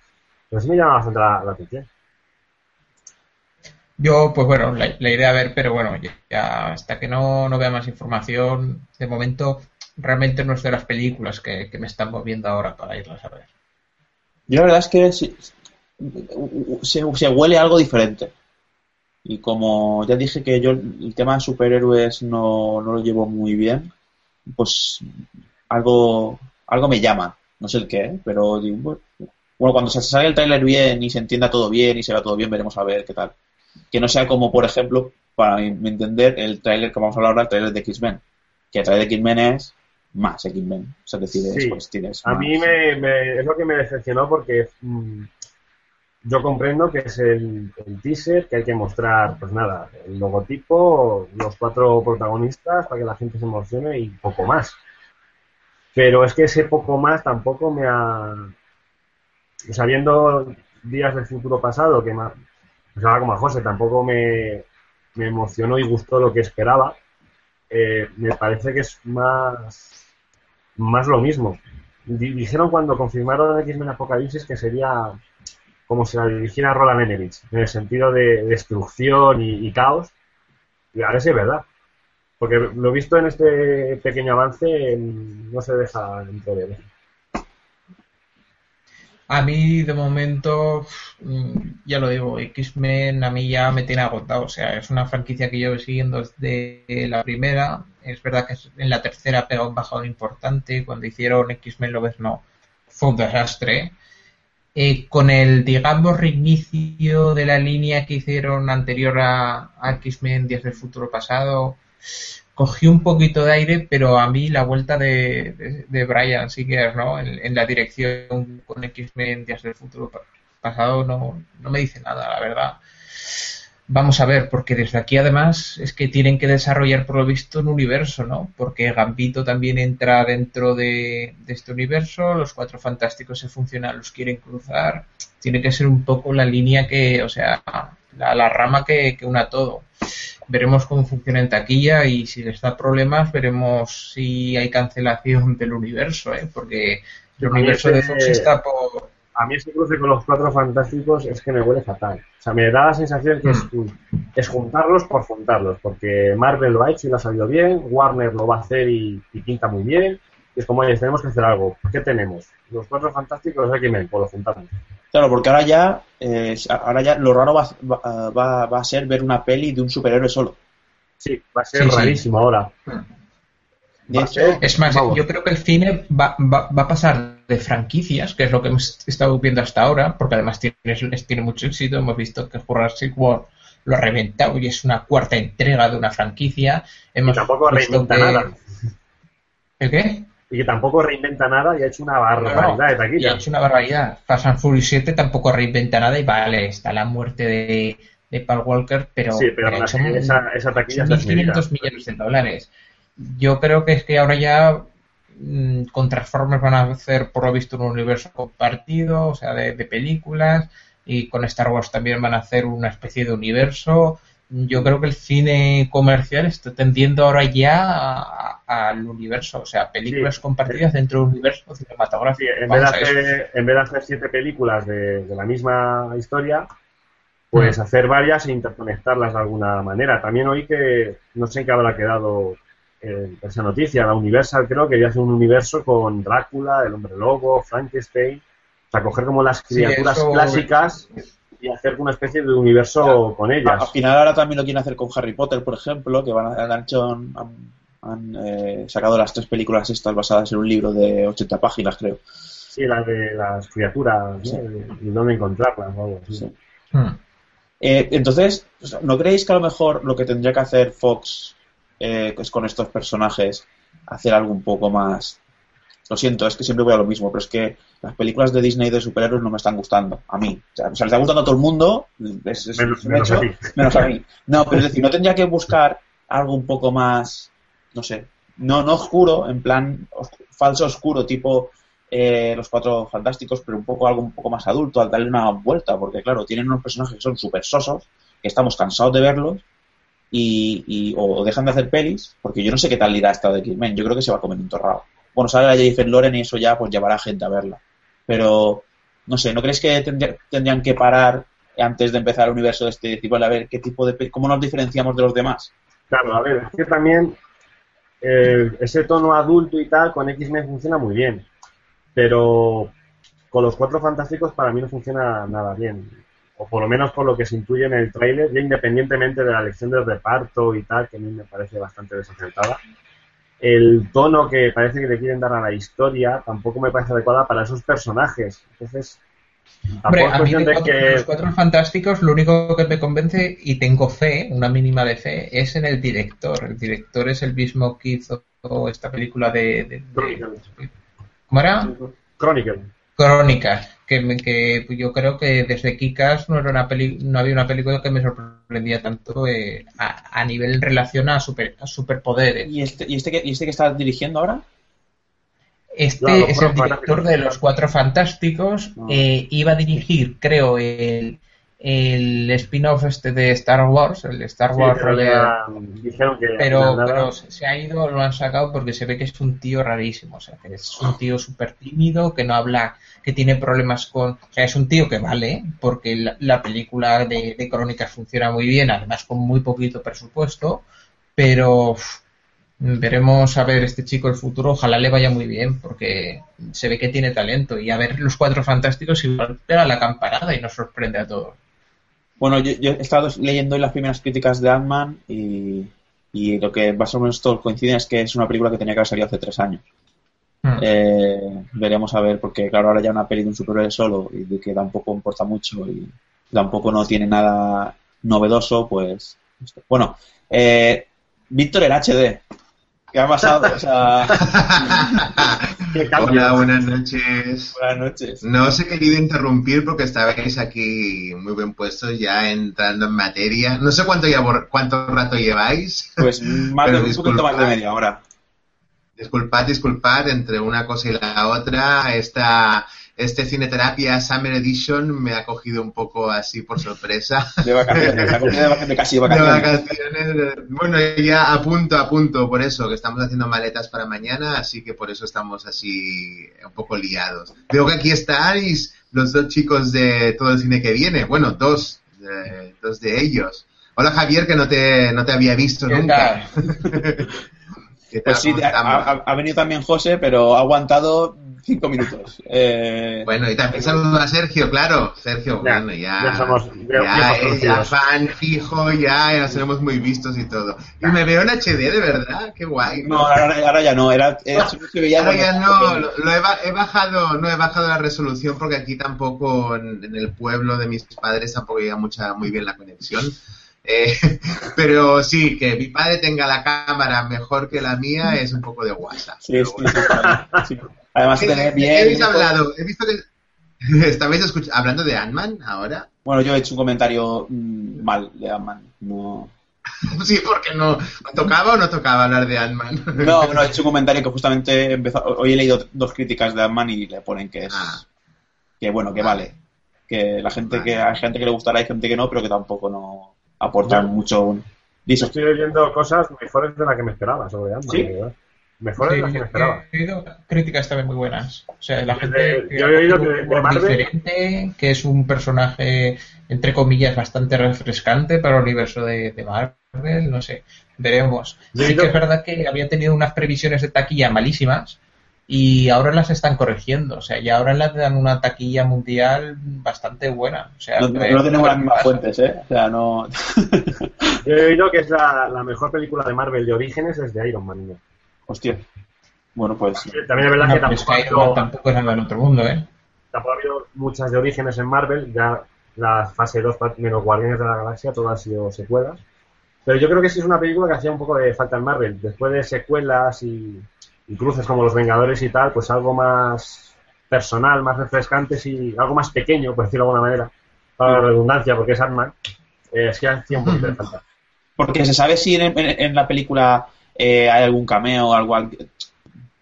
pues me llama bastante la, atención. Yo, pues bueno, la, idea a ver, pero bueno, ya, hasta que no, no vea más información, de momento realmente no es de las películas que, me están moviendo ahora para irlas a ver. Yo la verdad es que se, huele algo diferente. Y como ya dije que yo el tema de superhéroes no, no lo llevo muy bien, pues algo, algo me llama. No sé el qué, pero bueno, cuando se salga el tráiler bien y se entienda todo bien y se vea todo bien, veremos a ver qué tal. Que no sea como, por ejemplo, para mi entender, el tráiler que vamos a hablar ahora, el tráiler de X-Men. Que el tráiler de X-Men es más X-Men. O sea, decir, pues, A mí me, es lo que me decepcionó porque mm, yo comprendo que es el, teaser, que hay que mostrar, pues nada, el logotipo, los cuatro protagonistas para que la gente se emocione y poco más. Pero es que ese poco más tampoco me ha... Sabiendo días del futuro pasado, que me, pues como a José, tampoco me, me emocionó y gustó lo que esperaba. Eh, me parece que es más, más lo mismo. Dijeron cuando confirmaron X-Men Apocalipsis que sería como si la dirigiera Roland Emmerich, en el sentido de destrucción y, caos. Y a ver si es verdad. Porque lo visto en este pequeño avance no se deja entrever. A mí, de momento, ya lo digo, X-Men a mí ya me tiene agotado. O sea, es una franquicia que yo siguiendo desde la primera. Es verdad que en la tercera pegado un bajón importante. Cuando hicieron X-Men lo ves, no. Fue un desastre. Eh, con el, digamos, reinicio de la línea que hicieron anterior a, a X-Men Días del Futuro Pasado, cogió un poquito de aire, pero a mí la vuelta de, Brian Singer ¿no? En, la dirección con X-Men Días del Futuro pasado no, no me dice nada, la verdad. Vamos a ver, porque desde aquí además es que tienen que desarrollar por lo visto un universo, ¿no? Porque Gambito también entra dentro de, de, este universo, los cuatro fantásticos se funcionan, los quieren cruzar. Tiene que ser un poco la línea que, o sea, la, la rama que, que una todo veremos cómo funciona en taquilla y si les da problemas veremos si hay cancelación del universo, ¿eh? porque el universo de Fox está por... A mí ese cruce con los cuatro fantásticos es que me huele fatal. O sea, me da la sensación que es, mm. juntarlos por juntarlos, porque Marvel lo ha hecho y lo ha salido bien, Warner lo va a hacer y, pinta muy bien, y es como, oye, tenemos que hacer algo. ¿Qué tenemos? Los cuatro fantásticos de X-Men, pues lo juntamos. Claro, porque ahora ya, eh, ahora ya lo raro va, va, va, a ser ver una peli de un superhéroe solo. Sí, va a ser rarísimo ahora. es más, yo creo que el cine va, va, va, a pasar de franquicias, que es lo que hemos estado viendo hasta ahora, porque además tiene, tiene mucho éxito. Hemos visto que Jurassic World lo ha reventado y es una cuarta entrega de una franquicia. Hemos y tampoco reinventa nada. ¿El qué? Y que tampoco reinventa nada y ha hecho una barbaridad de taquilla. ha hecho una barbaridad. Fast and Furious 7 tampoco reinventa nada y vale, está la muerte de, de Paul Walker, pero, sí, pero, esa, esa taquilla son 1.500 millones de dólares. Yo creo que es que ahora ya mmm, con Transformers van a hacer, por lo visto, un universo compartido, o sea, de, de películas, y con Star Wars también van a hacer una especie de universo yo creo que el cine comercial está tendiendo ahora ya al universo, o sea, películas compartidas dentro del universo cinematográfico. en, vez de hacer, en, vez de hacer, siete películas de, la misma historia, pues mm. hacer varias e interconectarlas de alguna manera. También oí que, no sé en qué habrá quedado esa noticia, la Universal creo que ya hace un universo con Drácula, el hombre lobo, Frankenstein, o sea, coger como las criaturas clásicas y hacer una especie de universo con ellas. Al final ahora también lo quieren hacer con Harry Potter, por ejemplo, que van a, han, hecho, han, eh, sacado las tres películas estas basadas en un libro de 80 páginas, creo. Sí, la de las criaturas, y dónde encontrarlas hmm. eh, entonces, ¿no creéis que a lo mejor lo que tendría que hacer Fox eh, es con estos personajes hacer algo un poco más lo siento, es que siempre voy a lo mismo, pero es que las películas de Disney de superhéroes no me están gustando. A mí. O sea, les está gustando a todo el mundo. menos, a menos, a mí. No, pero es decir, no tendría que buscar algo un poco más, no sé, no, no oscuro, en plan falso oscuro, tipo eh, Los Cuatro Fantásticos, pero un poco algo un poco más adulto, al darle una vuelta, porque claro, tienen unos personajes que son súper sosos, que estamos cansados de verlos, y, y, o dejan de hacer pelis, porque yo no sé qué tal irá esta de X-Men, yo creo que se va a comer un torrado bueno, sale la Jennifer Loren y eso ya pues llevará gente a verla. Pero, no sé, ¿no crees que tendrían que parar antes de empezar el universo de este tipo, a ver qué tipo de cómo nos diferenciamos de los demás? Claro, a ver, es que también ese tono adulto y tal con X-Men funciona muy bien. Pero con los cuatro fantásticos para mí no funciona nada bien. O por lo menos por lo que se intuye en el tráiler, ya independientemente de la elección del reparto y tal, que a mí me parece bastante desacertada. El tono que parece que le quieren dar a la historia tampoco me parece adecuada para esos personajes. Entonces, Hombre, a mí de los cuatro fantásticos lo único que me convence y tengo fe, una mínima de fe, es en el director. El director es el mismo que hizo esta película de... ¿Cómo era? Chronicle. Crónicas, que, que yo creo que desde Kikas no, era una peli, no había una película que me sorprendía tanto eh, a, nivel en relación a, super, a superpoderes. ¿Y este, y, este que, ¿Y este que está dirigiendo ahora? Este es el director de Los Cuatro Fantásticos. Eh, iba a dirigir, creo, el, el spin-off este de Star Wars, el Star Wars pero, pero, se ha ido, lo han sacado porque se ve que es un tío rarísimo, o sea, que es un tío súper tímido, que no habla, que tiene problemas con, o sea, es un tío que vale, porque la, película de, crónicas funciona muy bien, además con muy poquito presupuesto, pero veremos a ver este chico el futuro, ojalá le vaya muy bien, porque se ve que tiene talento, y a ver los cuatro fantásticos igual pega la camparada y nos sorprende a todos. Bueno, yo, he estado leyendo las primeras críticas de Ant-Man y, lo que más o menos todos coinciden es que es una película que tenía que haber salido hace tres años. Hmm. Eh, veremos a ver, porque claro, ahora ya una peli de un superhéroe solo y de que tampoco importa mucho y tampoco no tiene nada novedoso, pues... Bueno, eh, Víctor el HD, ¿Qué ha pasado? O sea, [laughs] Hola, buenas noches. Buenas noches. No os he querido interrumpir porque estabais aquí muy bien puestos, ya entrando en materia. No sé cuánto, ya, cuánto rato lleváis. Pues [laughs] más de, un poquito más de media hora. Disculpad, disculpad, entre una cosa y la otra, esta este Cineterapia Summer Edition me ha cogido un poco así por sorpresa. De vacaciones, de casi vacaciones. Bueno, ya a punto, a punto, por eso, que estamos haciendo maletas para mañana, así que por eso estamos así un poco liados. Veo que aquí estáis los dos chicos de todo el cine que viene. Bueno, dos, dos de ellos. Hola Javier, que no te, no te había visto nunca. [laughs] Pues sí, ha, venido también José, pero ha aguantado cinco minutos. Eh... Bueno, y también saludo a Sergio, claro. Sergio, bueno, ya. Ya somos. Ya, fan fijo, ya, nos tenemos muy vistos y todo. Y me veo en HD, de verdad, qué guay. No, ahora, ya no. Era, [laughs] ahora ya no, lo, he, bajado, no he bajado la resolución porque aquí tampoco, en, en el pueblo de mis padres, tampoco llega mucha, muy bien la conexión. Eh, [laughs] pero sí, que mi padre tenga la cámara mejor que la mía es un poco de WhatsApp. Sí, sí, [laughs] Además, tener bien. hablado? He visto que. [laughs] ¿Estabais hablando de Ant-Man ahora? Bueno, yo he hecho un comentario mm, mal de Ant-Man. No. [laughs] Sí, porque no. ¿Tocaba o no tocaba hablar de Ant-Man? [laughs] No, no, he hecho un comentario que justamente empezó, hoy he leído dos críticas de Ant-Man y le ponen que es. Ah. Que bueno, que vale. Que la gente que. Hay gente que le gustará, hay gente que no, pero que tampoco no aportar mucho. Estoy oyendo cosas mejores de las que me esperaba sobre ant ¿Sí? Mejores de las que me esperaba. He oído críticas también muy buenas. O sea, la gente. yo he oído que de Marvel... diferente, que es un personaje, entre comillas, bastante refrescante para el universo de, de Marvel. No sé, veremos. Sí que es verdad que había tenido unas previsiones de taquilla malísimas y ahora las están corrigiendo. O sea, y ahora le dan una taquilla mundial bastante buena. O sea, no, tenemos las mismas fuentes, ¿eh? O sea, no. Yo he oído que es la, mejor película de Marvel de orígenes es de Iron Man. Hostia. Bueno, pues. También es verdad que tampoco, ha habido, tampoco es nada del otro mundo, ¿eh? Tampoco ha habido muchas de orígenes en Marvel. Ya la fase 2 menos Guardianes de la Galaxia, todas han sido secuelas. Pero yo creo que sí es una película que hacía un poco de falta en Marvel. Después de secuelas y y cruces como los Vengadores y tal, pues algo más personal, más refrescante y algo más pequeño, por decirlo de alguna manera, para la redundancia, porque es Ant-Man, eh, es que hacía un poquito de falta. Porque se sabe si en, la película eh, hay algún cameo algo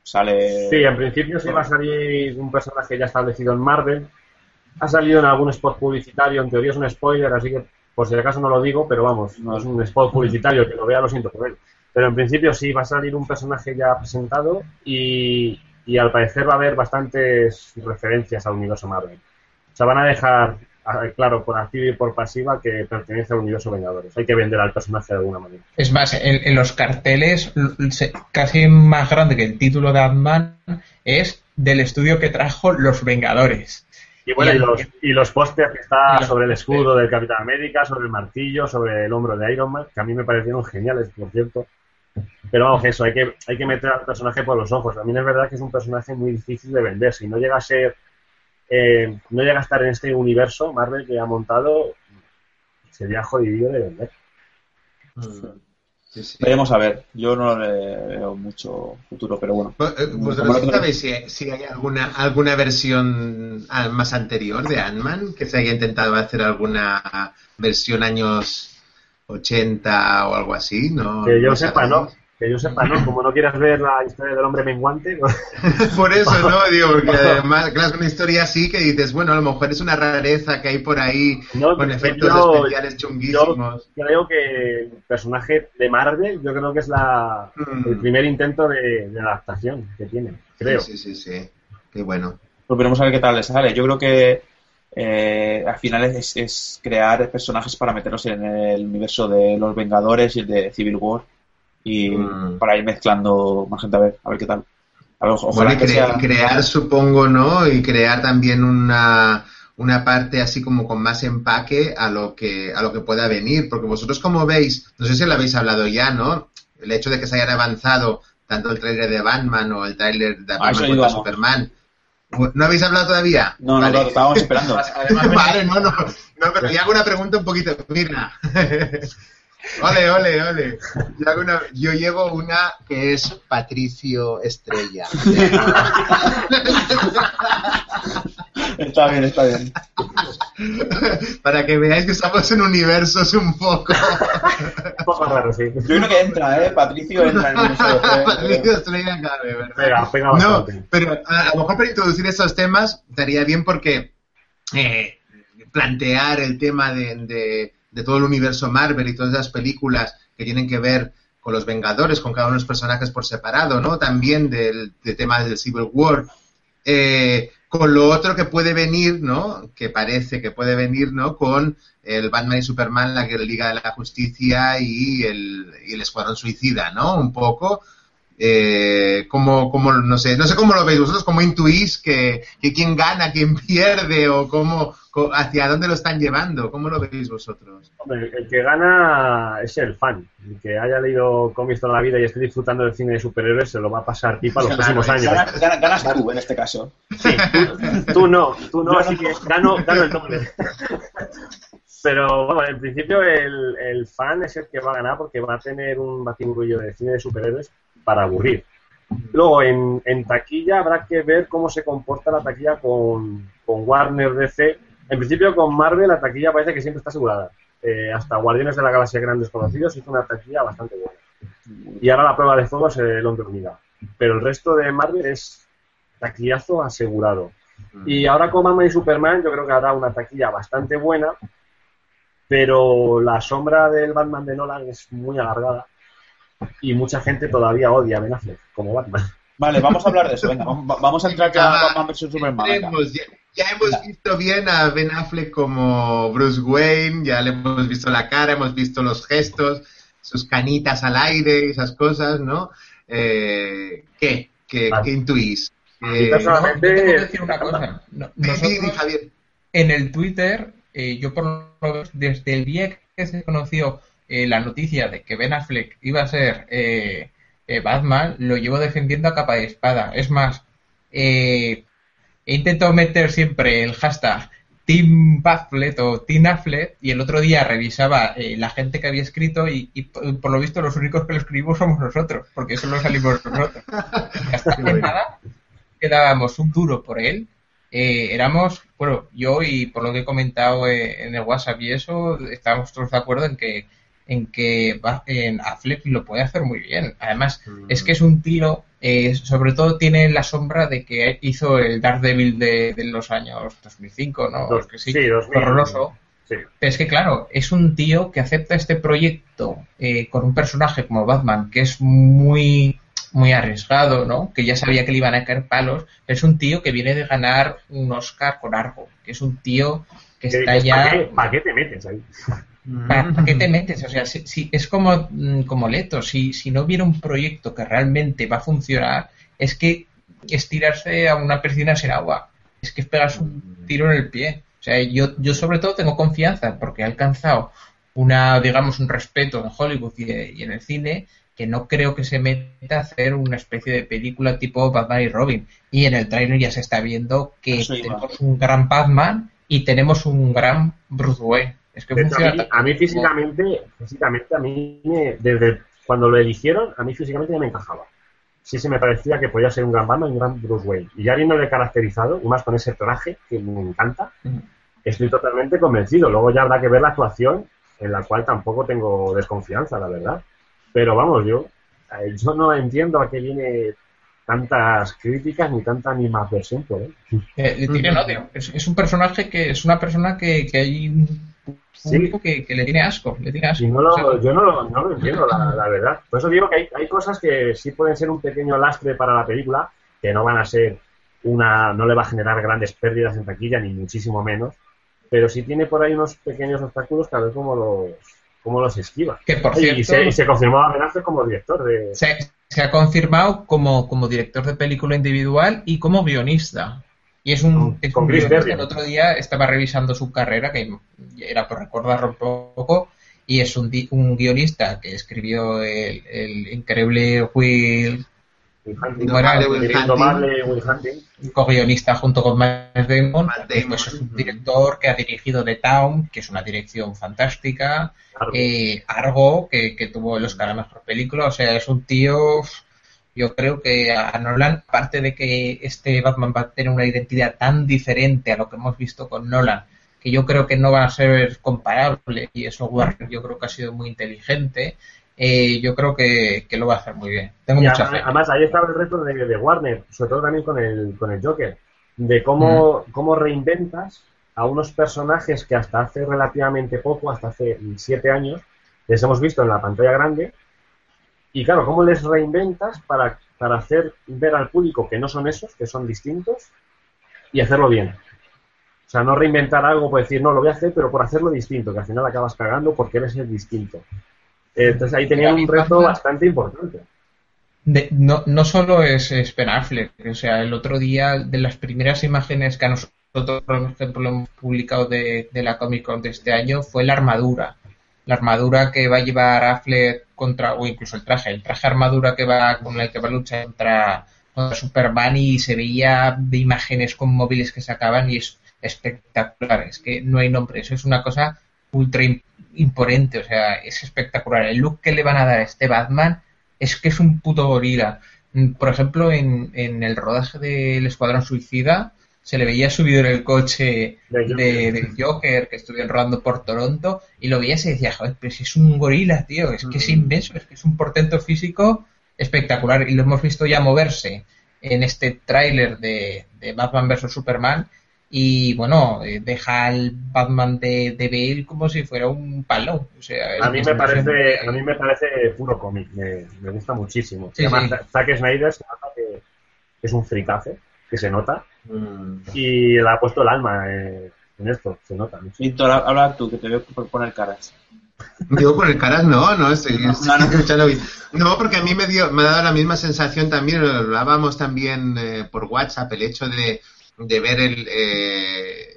sale. Sí, en principio sí va a salir un personaje ya establecido en Marvel. Ha salido en algún spot publicitario, en teoría es un spoiler, así que por si acaso no lo digo, pero vamos, no es un spot publicitario, que lo vea lo siento por él. Pero en principio sí, va a salir un personaje ya presentado y, al parecer va a haber bastantes referencias al universo Marvel. O sea, van a dejar claro, por activa y por pasiva, que pertenece al universo Vengadores. Hay que vender al personaje de alguna manera. Es más, en, los carteles, casi más grande que el título de Ant-Man es del estudio que trajo Los Vengadores. Y bueno, y, los, y los pósters que está sobre el escudo del Capitán América, sobre el martillo, sobre el hombro de Iron Man, que a mí me parecieron geniales, por cierto. Pero vamos, eso, hay que, hay que meter al personaje por los ojos. También es verdad que es un personaje muy difícil de vender. Si no llega a ser, eh, no llega a estar en este universo Marvel que ha montado, sería jodido de vender. Veremos a ver. Yo no le veo mucho futuro, pero bueno. Eh, ¿Vosotros sabéis si, hay alguna, alguna versión ah, más anterior de Ant-Man? Que se haya intentado hacer alguna versión años 80 o algo así, ¿no? Que yo sepa, ¿no? Que yo sepa, ¿no? Como no quieras ver la historia del hombre menguante. [laughs] por eso, ¿no? Digo, porque [laughs] además, claro, es una historia así que dices, bueno, a lo mejor es una rareza que hay por ahí con efectos especiales chunguísimos. Yo creo que el personaje de Marvel, yo creo que es la, mm. el primer intento de, adaptación que tiene, creo. Sí, sí, sí, Qué bueno. Pues veremos a ver qué tal le sale. Yo creo que eh, al final es, es, crear personajes para meterlos en el universo de los Vengadores y el de Civil War y mm. para ir mezclando más gente a ver, a ver qué tal. ojalá crear, supongo, ¿no? Y crear también una, una parte así como con más empaque a lo que a lo que pueda venir, porque vosotros como veis, no sé si lo habéis hablado ya, ¿no? El hecho de que se hayan avanzado tanto el tráiler de Batman o el tráiler de ah, Batman contra Superman. ¿No habéis hablado todavía? No, no, no, estábamos esperando. [laughs] vale, no, no, no, pero le hago una pregunta un poquito. Mira, [laughs] Ole, ole, ole. Yo, llevo una que es Patricio Estrella. está bien, está bien. Para que veáis que estamos en universos un poco. un poco raro, sí. Yo creo que entra, ¿eh? Patricio entra en el universo. Patricio Estrella cabe, ¿verdad? no, pero a, lo mejor para introducir estos temas estaría bien porque eh, plantear el tema de de todo el universo Marvel y todas las películas que tienen que ver con los Vengadores, con cada uno de los personajes por separado, ¿no? También del, tema del Civil War. Eh, con lo otro que puede venir, ¿no? Que parece que puede venir, ¿no? Con el Batman y Superman, la Liga de la Justicia y el, y el Escuadrón Suicida, ¿no? Un poco. Eh, como, como, no sé, no sé cómo lo veis vosotros, cómo intuís que, que quién gana, quién [laughs] pierde o cómo, hacia dónde lo están llevando, cómo lo veis vosotros. Hombre, el que gana es el fan, el que haya leído cómics toda la vida y esté disfrutando del cine de superhéroes se lo va a pasar pipa los próximos años. Ganas, tú en este caso. Sí, tú, no, tú no, así que gano, gano el doble. Pero bueno, en principio el, el, fan es el que va a ganar porque va a tener un batimbrullo de cine de superhéroes para aburrir. Luego, en, taquilla habrá que ver cómo se comporta la taquilla con, Warner DC. En principio, con Marvel la taquilla parece que siempre está asegurada. Eh, hasta Guardianes de la Galaxia Grandes Conocidos hizo una taquilla bastante buena. Y ahora la prueba de fuego es el Hombre Unida. Pero el resto de Marvel es taquillazo asegurado. Y ahora con Batman y Superman yo creo que hará una taquilla bastante buena, pero la sombra del Batman de Nolan es muy alargada y mucha gente todavía odia a Ben Affleck como Batman. Vale, vamos a hablar de eso. Venga, vamos a entrar a Batman vs Superman. Ya, hemos visto bien a Ben Affleck como Bruce Wayne, ya le hemos visto la cara, hemos visto los gestos, sus canitas al aire, esas cosas, ¿no? Eh, ¿Qué? ¿Qué, ¿Qué intuís? Eh, personalmente... decir una cosa. [laughs] En el Twitter, eh, yo por lo menos desde el día que se conoció eh, la noticia de que Ben Affleck iba a ser eh, eh, Batman, lo llevo defendiendo a capa de espada. Es más, he intentado meter siempre el hashtag Team Affleck o Team Affleck y el otro día revisaba la gente que había escrito y, por lo visto los únicos que lo escribimos somos nosotros, porque solo salimos nosotros. Hasta hace nada quedábamos un duro por él. éramos, bueno, yo y por lo que he comentado en el WhatsApp y eso, estábamos todos de acuerdo en que en que en Affleck lo puede hacer muy bien. Además, es que es un tiro, eh, sobre todo tiene la sombra de que hizo el Daredevil de, de los años 2005, ¿no? que sí, horroroso. Pero es que, claro, es un tío que acepta este proyecto eh, con un personaje como Batman, que es muy muy arriesgado, ¿no? Que ya sabía que le iban a caer palos. Es un tío que viene de ganar un Oscar con Argo, que es un tío que está ya... ¿Para qué, te metes ahí? ¿Para, qué te metes? O sea, si, es como, mm, como Leto, si, si no hubiera un proyecto que realmente va a funcionar, es que es tirarse a una piscina sin agua. Es que es pegarse un tiro en el pie. O sea, yo, yo sobre todo tengo confianza porque he alcanzado una, digamos, un respeto en Hollywood y, en el cine que no creo que se meta a hacer una especie de película tipo Batman y Robin. Y en el trailer ya se está viendo que tenemos un gran Batman y tenemos un gran Bruce Wayne. Es que a, mí, físicamente, físicamente a mí desde cuando lo eligieron, a mí físicamente ya me encajaba. Sí se me parecía que podía ser un gran Batman y un gran Bruce Wayne. Y ya viéndole caracterizado, y más con ese traje que me encanta, estoy totalmente convencido. Luego ya habrá que ver la actuación, en la cual tampoco tengo desconfianza, la verdad. Pero vamos, yo, eh, yo no entiendo a qué viene tantas críticas ni tanta animadversión por él. Eh, tiene odio. Es, un personaje que es una persona que, que hay público que, le tiene asco. Le tiene asco. yo no lo, no lo entiendo, la, verdad. Por eso digo que hay, hay cosas que sí pueden ser un pequeño lastre para la película, que no van a ser una. no le va a generar grandes pérdidas en taquilla, ni muchísimo menos. Pero sí tiene por ahí unos pequeños obstáculos que a ver cómo los, cómo los esquiva. Que por cierto, y, se, se confirmó a como director de. Se, se ha confirmado como, como director de película individual y como guionista. Y es un, con Chris El otro día estaba revisando su carrera, que era por recordarlo un poco, y es un, un guionista que escribió el, el increíble Will co-guionista junto con Matt Damon, pues es un director que ha dirigido The Town, que es una dirección fantástica, Argo, eh, Argo que, que, tuvo los Oscar por película, o sea, es un tío yo creo que a Nolan, aparte de que este Batman va a tener una identidad tan diferente a lo que hemos visto con Nolan, que yo creo que no va a ser comparable, y eso Warner yo creo que ha sido muy inteligente, eh, yo creo que, lo va a hacer muy bien. Tengo mucha fe. Además, ahí estaba el reto de, Warner, sobre todo también con el, con el Joker, de cómo, cómo reinventas a unos personajes que hasta hace relativamente poco, hasta hace siete años, les hemos visto en la pantalla grande y claro, ¿cómo les reinventas para, para hacer ver al público que no son esos, que son distintos, y hacerlo bien? O sea, no reinventar algo por decir, no, lo voy a hacer, pero por hacerlo distinto, que al final acabas cagando porque eres el distinto. Entonces ahí tenían un reto bastante importante. no, no solo es, es Affleck, o sea, el otro día de las primeras imágenes que a nosotros, por ejemplo, hemos publicado de, de la Comic Con de este año fue la armadura la armadura que va a llevar Affleck contra, o incluso el traje, el traje armadura que va con el que va a luchar contra, Superman y se veía de imágenes con móviles que sacaban y es espectacular, es que no hay nombre, eso es una cosa ultra imponente, o sea, es espectacular. El look que le van a dar a este Batman es que es un puto gorila. Por ejemplo, en, en el rodaje del Escuadrón Suicida, se le veía subido en el coche de, Joker que estuvieron rodando por Toronto y lo veía y decía, joder, pero si es un gorila, tío, es que es mm. inmenso, es que es un portento físico espectacular y lo hemos visto ya moverse en este tráiler de, Batman vs. Superman y bueno, eh, deja al Batman de, de Bale como si fuera un palo. O sea, a mí me parece, a mí me parece puro cómic, me, gusta muchísimo. Zack Snyder se nota que es un fricazo que se nota. Mm. Y le ha puesto el alma eh, en esto, se nota. Víctor, habla tú, que te veo por poner caras. Digo poner caras, no, no, estoy, escuchando bien. No, porque a mí me, dio, me ha dado la misma sensación también, lo hablábamos también eh, por WhatsApp, el hecho de, de ver el... Eh,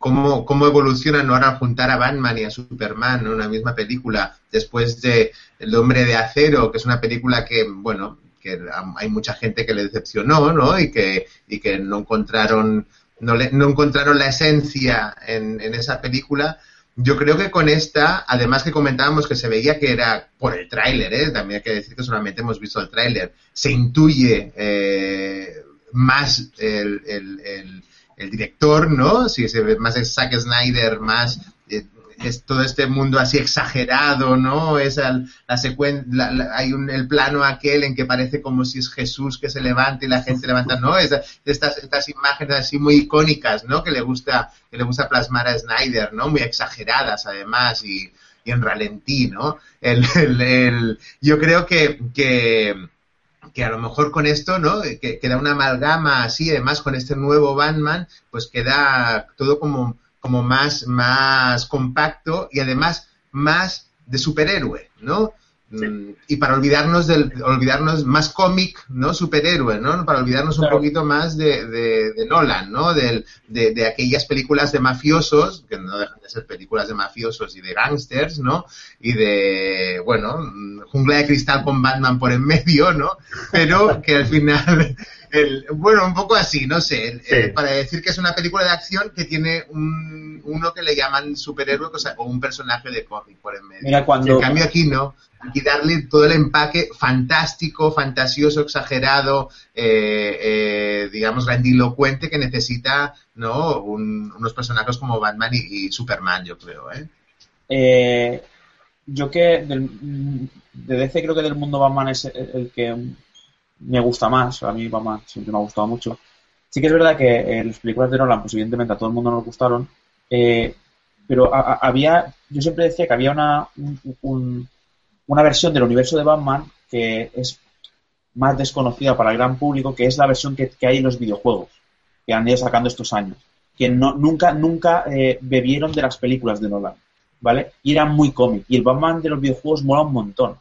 Cómo, cómo, evoluciona no ahora juntar a Batman y a Superman en una misma película después de El hombre de acero, que es una película que, bueno, que hay mucha gente que le decepcionó, ¿no? Y que, y que no encontraron, no, le, no encontraron la esencia en, en, esa película. Yo creo que con esta, además que comentábamos que se veía que era por el tráiler, ¿eh? también hay que decir que solamente hemos visto el tráiler, se intuye eh, más el, el, el, director, ¿no? Si se ve más Zack Snyder, más es todo este mundo así exagerado, ¿no? Es la secuencia, hay un, el plano aquel en que parece como si es Jesús que se levanta y la gente se levanta, ¿no? Es, estas, estas imágenes así muy icónicas, ¿no? Que le gusta, que le gusta plasmar a Snyder, ¿no? Muy exageradas además y, y en ralentí, ¿no? El, el, yo creo que, que, que a lo mejor con esto, ¿no? Que queda una amalgama así, además con este nuevo Batman, pues queda todo como como más, más compacto y además más de superhéroe, ¿no? Mm, y para olvidarnos del olvidarnos más cómic, ¿no? Superhéroe, ¿no? Para olvidarnos un poquito más de, de, Nolan, ¿no? De, de, aquellas películas de mafiosos, que no dejan de ser películas de mafiosos y de gangsters, ¿no? Y de, bueno, Jungla de Cristal con Batman por en medio, ¿no? Pero que al final bueno, un poco así, no sé, para decir que es una película de acción que tiene un, uno que le llaman superhéroe o, un personaje de cómic por en medio. Mira, cuando... En cambio aquí no, aquí darle todo el empaque fantástico, fantasioso, exagerado, eh, eh, digamos, grandilocuente que necesita ¿no? unos personajes como Batman y, Superman, yo creo. ¿eh? ¿eh? yo que de DC creo que del mundo Batman es el que me gusta más. A mí Batman siempre me ha gustado mucho. Sí que es verdad que eh, las películas de Nolan, pues evidentemente a todo el mundo nos gustaron, eh, pero había, yo siempre decía que había una, una versión del universo de Batman que es más desconocida para el gran público, que es la versión que, hay en los videojuegos, que han ido sacando estos años, que no, nunca, nunca eh, bebieron de las películas de Nolan, ¿vale? Y eran muy cómic. Y el Batman de los videojuegos mola un montón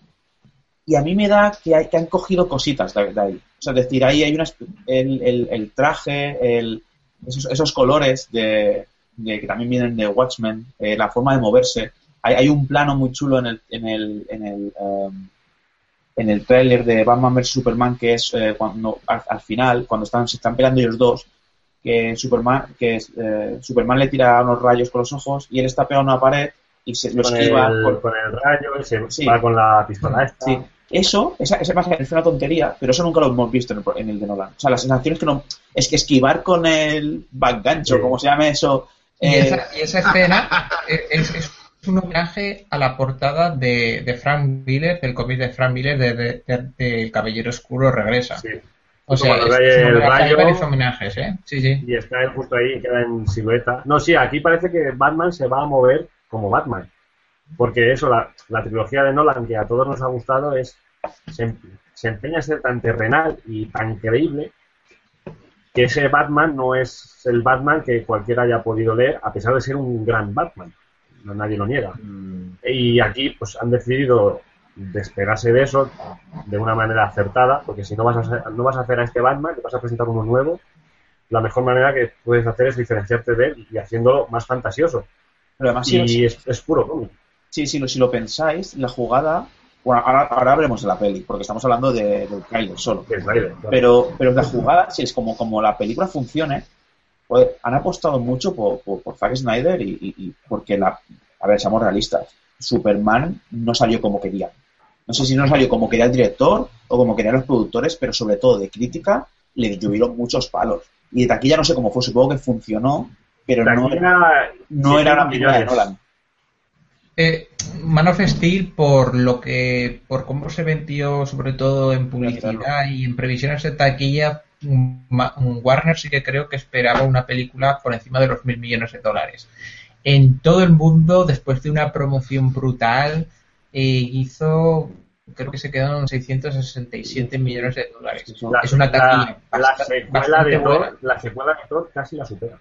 y a mí me da que, hay, que han cogido cositas de, ahí. O sea, es decir, ahí hay una, el, el, traje, el, esos, colores de, que también vienen de Watchmen, eh, la forma de moverse. Hay, hay, un plano muy chulo en el, en el, en el, um, en el tráiler de Batman vs Superman que es eh, cuando al, final, cuando están, se están peleando ellos dos, que Superman, que eh, Superman le tira unos rayos con los ojos y él está pegado a una pared y se lo esquiva con el rayo y se va con la pistola esta. Sí. Eso, esa, esa es una tontería, pero eso nunca lo hemos visto en el, de Nolan. O sea, la sensación es que no. Es que esquivar con el backgancho, como se llame eso. Y, esa, eh, escena [laughs] es, un homenaje a la portada de, Frank Miller, del cómic de Frank Miller de, El Caballero Oscuro Regresa. Sí. O sea, el rayo, hay homenajes, ¿eh? Sí, sí. Y está justo ahí, queda en silueta. No, sí, aquí parece que Batman se va a mover como Batman. Porque eso, la, la, trilogía de Nolan, que a todos nos ha gustado, es se, empeña a ser tan terrenal y tan creíble que ese Batman no es el Batman que cualquiera haya podido leer, a pesar de ser un gran Batman. No, nadie lo niega. Mm. Y aquí pues han decidido despegarse de eso de una manera acertada, porque si no vas a hacer, no vas a hacer a este Batman, te vas a presentar uno nuevo, la mejor manera que puedes hacer es diferenciarte de él y haciéndolo más fantasioso. y es, puro cómic. Sí, sí, si lo pensáis, la jugada. Bueno, ahora, ahora hablemos de la peli, porque estamos hablando de, del trailer solo. Pero, pero la jugada, si es como, como la película funcione, pues, han apostado mucho por, por, Zack Snyder y, porque la. A ver, seamos realistas. Superman no salió como quería. No sé si no salió como quería el director o como querían los productores, pero sobre todo de crítica le llovieron muchos palos. Y de aquí ya no sé cómo fue, supongo que funcionó, pero no, era, no era la primera de Nolan. Eh, Man of Steel, por lo que, por cómo se vendió, sobre todo en publicidad y en previsiones de taquilla, Warner sí que creo que esperaba una película por encima de los mil millones de dólares. En todo el mundo, después de una promoción brutal, eh, hizo, creo que se quedaron 667 millones de dólares. es una taquilla. La, secuela de Thor, la secuela de Thor casi la supera.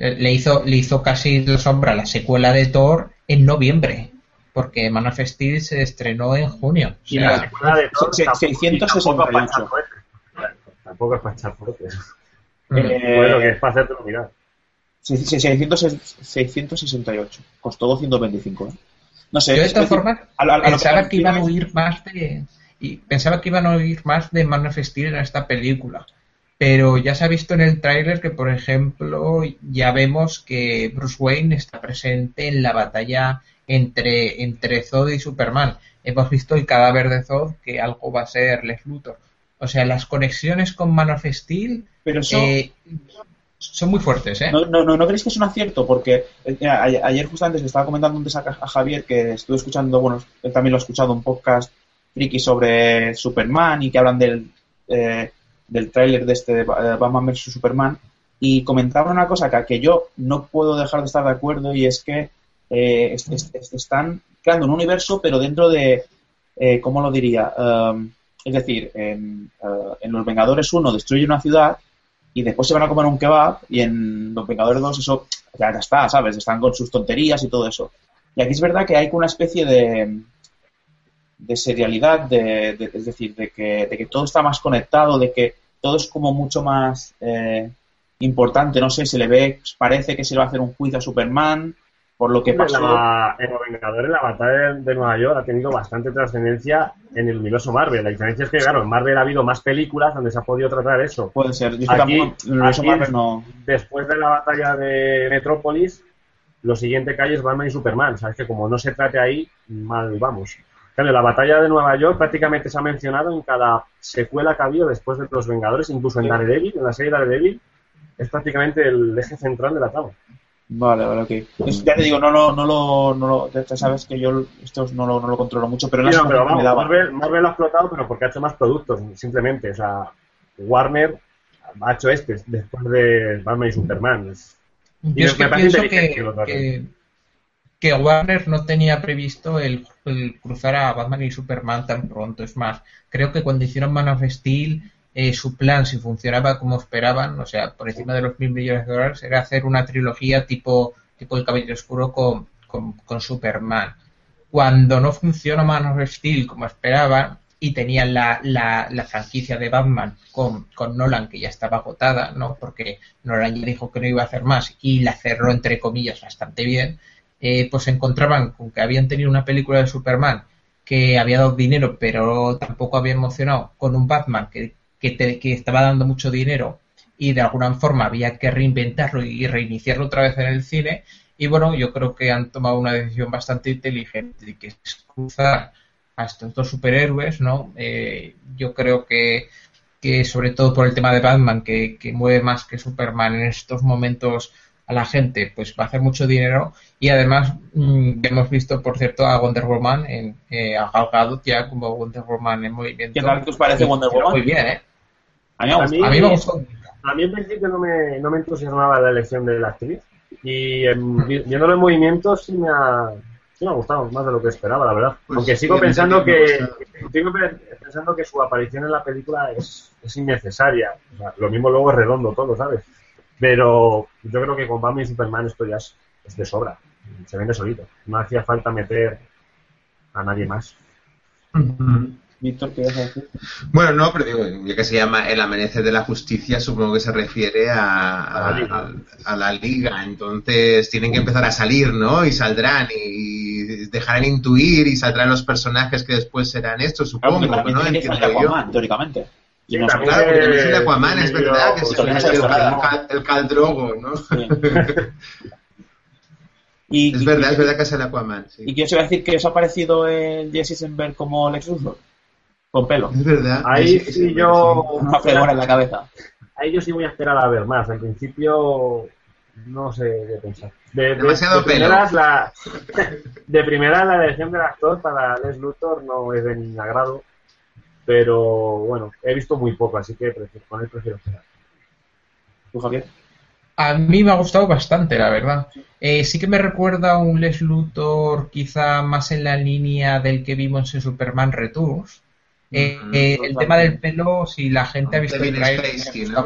Eh, le hizo, le hizo casi la sombra la secuela de Thor en noviembre, porque Man of Steel se estrenó en junio. y la secuela de Thor 668. Tampoco es para echar fuerte. Eh, bueno, que es para hacerte mirar. 668. Costó 225. ¿eh? No sé. Yo de esta forma pensaba que iban a oír más de y pensaba que iban a oír más de Man of Steel en esta película pero ya se ha visto en el tráiler que, por ejemplo, ya vemos que Bruce Wayne está presente en la batalla entre, entre Zod y Superman. Hemos visto el cadáver de Zod, que algo va a ser Lex Luthor. O sea, las conexiones con Man of Steel pero eh, son muy fuertes, ¿eh? No, no, no, creéis que es un acierto? Porque eh, ayer justamente le estaba comentando un a, a Javier que estuve escuchando, bueno, él también lo ha escuchado, un podcast friki sobre Superman y que hablan del... Eh, del tráiler de este de Batman vs Superman y comentaba una cosa que, que yo no puedo dejar de estar de acuerdo y es que eh, están creando un universo pero dentro de, eh, ¿cómo lo diría? Um, es decir, en, uh, en, Los Vengadores 1 destruye una ciudad y después se van a comer un kebab y en Los Vengadores 2 eso ya está, ¿sabes? Están con sus tonterías y todo eso. Y aquí es verdad que hay una especie de, de serialidad, de, es decir, de que, de que todo está más conectado, de que todo es como mucho más eh, importante. No sé, se le ve, parece que se le va a hacer un juicio a Superman por lo que pasó. en Los Vengadores, la batalla de Nueva York ha tenido bastante trascendencia en el universo Marvel. La diferencia es que, claro, en Marvel ha habido más películas donde se ha podido tratar eso. Puede ser. Aquí, Después de la batalla de Metrópolis, lo siguiente que hay es Batman y Superman. Sabes que como no se trate ahí, mal vamos. Claro, la batalla de Nueva York prácticamente se ha mencionado en cada secuela que ha habido después de Los Vengadores, incluso en Daredevil, en la serie Daredevil, es prácticamente el eje central de la trama. Vale, vale, ok. ya te digo, no, lo, no lo, ya sabes que yo esto no lo, no lo controlo mucho, pero, no, pero vamos, Marvel, Marvel, lo ha explotado, pero porque ha hecho más productos, simplemente. O sea, Warner ha hecho este después de Batman y Superman. yo es que pienso que, que, Warner no tenía previsto el, el, cruzar a Batman y Superman tan pronto. Es más, creo que cuando hicieron Man of Steel eh, su plan, si funcionaba como esperaban, o sea, por encima de los mil millones de dólares, era hacer una trilogía tipo, tipo El Caballero Oscuro con, con, Superman. Cuando no funcionó Man of Steel como esperaban, y tenían la, la, la, franquicia de Batman con, con, Nolan, que ya estaba agotada, ¿no? Porque Nolan ya dijo que no iba a hacer más y la cerró, entre comillas, bastante bien, eh, pues se encontraban con que habían tenido una película de Superman que había dado dinero, pero tampoco había emocionado, con un Batman que que, estaba dando mucho dinero y de alguna forma había que reinventarlo y reiniciarlo otra vez en el cine. Y bueno, yo creo que han tomado una decisión bastante inteligente, que es cruzar a estos dos superhéroes, ¿no? Eh, yo creo que, que, sobre todo por el tema de Batman, que, mueve más que Superman en estos momentos a la gente, pues va a hacer mucho dinero. Y además, mm, hemos visto, por cierto, a Wonder Woman, en, eh, a Gal ya como Wonder Woman en movimiento. ¿Qué tal os parece Wonder Woman? Muy bien, ¿eh? A mí, a mí, me gustó. A mí en principio no me, no me entusiasmaba la elección de la actriz. Y viéndolo en movimiento sí me ha, sí me ha gustado más de lo que esperaba, la verdad. Pues Aunque sigo pensando que sigo pensando que su aparición en la película es, es innecesaria. lo mismo luego es redondo todo, ¿sabes? Pero yo creo que con Batman y Superman esto ya es, de sobra. Se vende solito. No hacía falta meter a nadie más. Víctor, ¿qué vas a decir? Bueno, no, pero digo, ya que se llama El Amanecer de la Justicia, supongo que se refiere a, la, liga. Entonces tienen que empezar a salir, ¿no? Y saldrán y dejarán intuir y saldrán los personajes que después serán estos, supongo, claro, ¿no? Entiendo Aquaman, teóricamente. Y claro, porque no es el Aquaman, es verdad, que es el, el, Caldrogo, ¿no? [laughs] Y, es verdad, es verdad que es el Aquaman. Sí. ¿Y quién se va a decir que os ha parecido el Jesse Eisenberg como Lex Luthor? Con pelo. Es verdad. Ahí sí, yo. Una fregona en la cabeza. Ahí yo sí voy a esperar a ver más. En principio, no sé qué pensar. De, Demasiado de, Primeras, la, [laughs] de primera, la elección del actor para Les Luthor no es de mi agrado. Pero bueno, he visto muy poco, así que con él prefiero esperar. ¿Tú, Javier? A mí me ha gustado bastante, la verdad. Eh, sí que me recuerda a un Les Luthor quizá más en la línea del que vimos en Superman Returns, eh, eh, el tema del pelo, si la gente ha visto el trailer,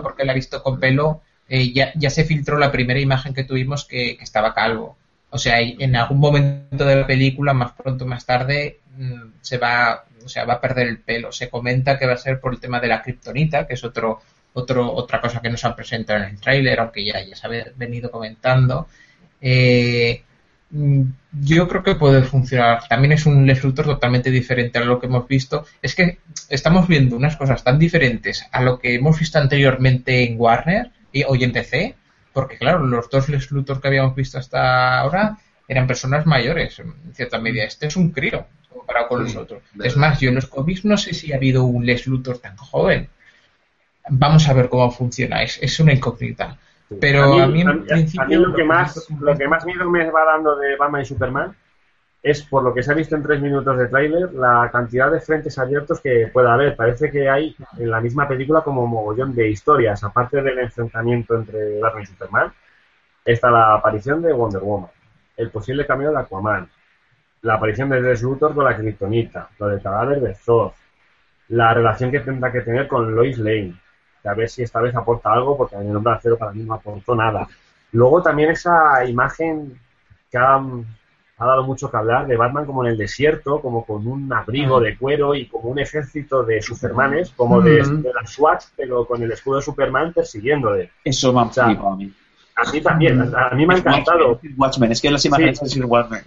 porque la ha visto con pelo, eh, ya, ya, se filtró la primera imagen que tuvimos que, estaba calvo. O sea, en algún momento de la película, más pronto o más tarde, mm, se va, o sea, va a perder el pelo. Se comenta que va a ser por el tema de la kriptonita, que es otro, otro, otra cosa que nos han presentado en el tráiler, aunque ya, ya se ha venido comentando. Eh, Mm, yo creo que puede funcionar. También es un Lex totalmente diferente a lo que hemos visto. Es que estamos viendo unas cosas tan diferentes a lo que hemos visto anteriormente en Warner y hoy en DC, porque claro, los dos Lex que habíamos visto hasta ahora eran personas mayores, en cierta medida. Este es un crío comparado con los otros. Es más, yo en los cómics no sé si ha habido un Lex Luthor tan joven. Vamos a ver cómo funciona. Es, es una incógnita. Pero a mí, en principio, lo, que más, lo que más miedo me va dando de Batman y Superman es, por lo que se ha visto en tres minutos de tráiler, la cantidad de frentes abiertos que pueda haber. Parece que hay en la misma película como mogollón de historias, aparte del enfrentamiento entre Batman y Superman. Está la aparición de Wonder Woman, el posible cambio de Aquaman, la aparición de Lex Luthor con la Kryptonita, lo del cadáver de Thor, la relación que tendrá que tener con Lois Lane, a ver si esta vez aporta algo, porque en el hombre acero para mí no aportó nada. Luego también esa imagen que ha, ha, dado mucho que hablar de Batman como en el desierto, como con un abrigo de cuero y como un ejército de Supermanes, como de, de la SWAT, pero con el escudo de Superman persiguiéndole. Eso me ha flipado a mí. A mí también, a mí me ha encantado. Watchmen, es que las imágenes sí. de Watchmen.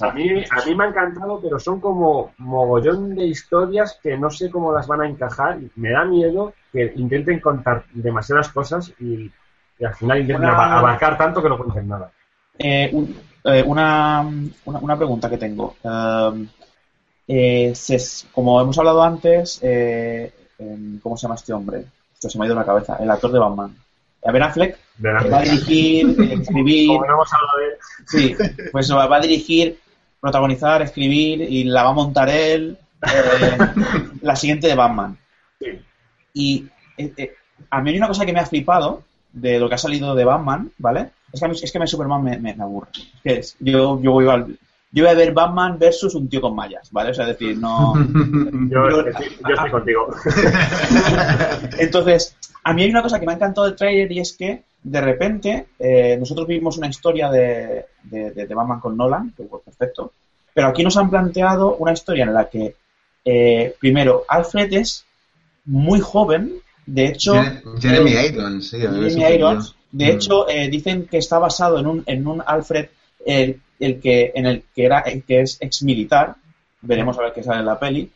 A mí, a mí me ha encantado, pero son como mogollón de historias que no sé cómo las van a encajar. Me da miedo que intenten contar demasiadas cosas y, y al final intenten una... abarcar tanto que no cuenten nada. Eh, un, eh, una, una, una, pregunta que tengo. Eh, se, como hemos hablado antes, eh, ¿cómo se llama este hombre? Esto se me ha ido la cabeza. El actor de Batman. Ben Affleck Ben Affleck. va a dirigir, [laughs] escribir. Como no hemos hablado de él. Sí, pues va a dirigir, protagonizar, escribir y la va a montar él. Eh, la siguiente de Batman. Sí. Y eh, eh, a mí hay una cosa que me ha flipado de lo que ha salido de Batman, ¿vale? Es que a mí, es que me Superman me, me, me aburre. Yo, yo voy al, yo voy a ver Batman versus un tío con mallas, ¿vale? O sea, es decir, no... [laughs] yo, yo, yo estoy contigo. [laughs] Entonces, a mí hay una cosa que me ha encantado del trailer y es que de repente eh, nosotros vivimos una historia de, de, de, de, Batman con Nolan, que fue perfecto, pero aquí nos han planteado una historia en la que, eh, primero, Alfred es muy joven, de hecho... Jeremy eh, Irons, sí. Jeremy Irons, de hecho, eh, dicen que está basado en un, en un Alfred el, el, que, en el que, era, el que es ex militar, veremos a ver qué sale en la peli,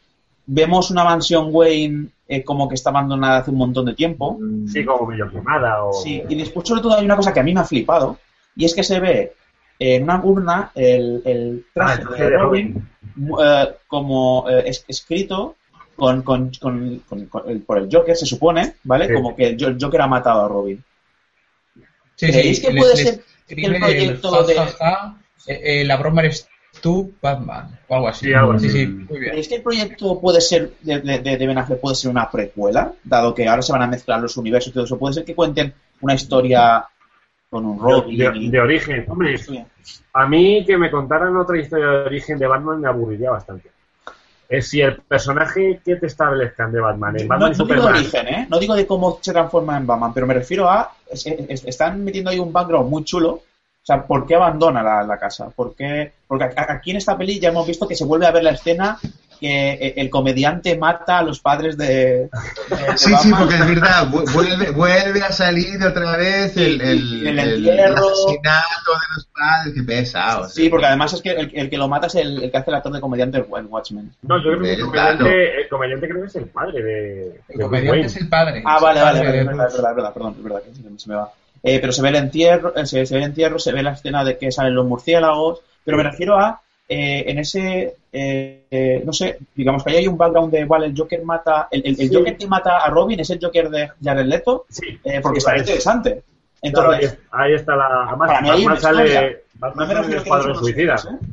vemos una mansión Wayne eh, como que está abandonada hace un montón de tiempo. Sí, como medio quemada. O... Sí, y después sobre todo hay una cosa que a mí me ha flipado, y es que se ve en una urna el, el traje Ah, de Robin eh, como eh, es- escrito con, con, con- con- con el- por el Joker, se supone, ¿vale? Sí. Como que el Joker ha matado a Robin. Sí, ¿Creéis sí, que puede ser que el proyecto ja, de... ja, ja, eh, eh, la broma eres tú, Batman, o algo así. Sí, algo Sí, así. sí, muy bien. ¿Creéis que el proyecto puede ser de, de, de- de Ben Affleck puede ser una precuela? Dado que ahora se van a mezclar los universos y todo eso. ¿Puede ser que cuenten una historia con un Robin? de, y- de origen. Hombre, a mí que me contaran otra historia de origen de Batman me aburriría bastante. Es si el personaje que te establezcan de Batman, en No, Batman no y digo de origen, ¿eh? No digo de cómo se transforma en Batman, pero me refiero a... es- es- están metiendo ahí un background muy chulo. O sea, ¿por qué abandona la, la casa? ¿Por qué? Porque aquí en esta peli ya hemos visto que se vuelve a ver la escena que eh, el comediante mata a los padres de, de- de Sí, sí, porque es verdad, vu- vuelve, vuelve a salir otra vez el, el, El asesinato de los padres, qué pesado. Sí, porque además es que el, el que lo mata es el, el que hace el actor de comediante en Watchmen. No, yo creo que el comediante, el comediante creo que es el padre de, El comediante es el padre. Ah, vale, vale, vale, es verdad, es verdad, es verdad, perdón, es verdad, que se, se me va. Eh, pero se ve el entierro, eh, se, se ve el entierro, se ve la escena de que salen los murciélagos, pero me refiero a eh, en ese, eh, eh, no sé, digamos que ahí hay un background de, vale, el Joker mata, el, el, el Sí. Joker que mata a Robin es el Joker de Jared Leto, Sí, eh, porque está interesante. claro, Entonces, ahí, ahí está la. Además, Para Batman sale, no Batman sale en el Escuadrón Suicida. ¿eh?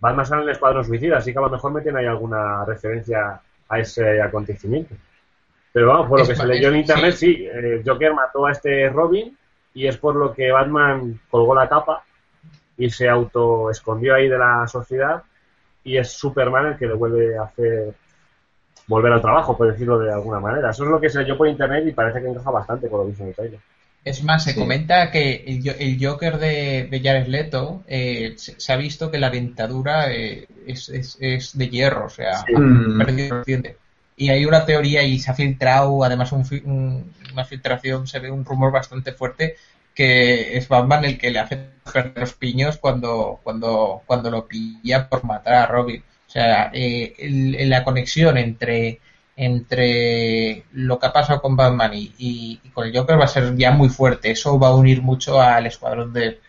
Batman sale en el Escuadrón Suicida, así que a lo mejor meten ahí alguna referencia a ese acontecimiento. Pero vamos, por lo Es que se leyó en internet, sí. sí, eh, Joker mató a este Robin y es por lo que Batman colgó la capa y se auto escondió ahí de la sociedad y es Superman el que le vuelve a hacer volver al trabajo, por decirlo de alguna manera. Eso es lo que se leyó por internet y parece que encaja bastante con lo visto en el trailer. Es más, se Sí. comenta que el, el Joker de, de Jared Leto eh, se, se ha visto que la dentadura eh, es, es, es de hierro, o sea, Sí. Mm. perdido dientes. Y hay una teoría y se ha filtrado, además un fi- un- una filtración, se ve un rumor bastante fuerte que es Batman el que le hace los piños cuando, cuando, cuando lo pilla por matar a Robin. O sea, eh, el- la conexión entre, entre lo que ha pasado con Batman y, y- con el Joker va a ser ya muy fuerte. Eso va a unir mucho al escuadrón de,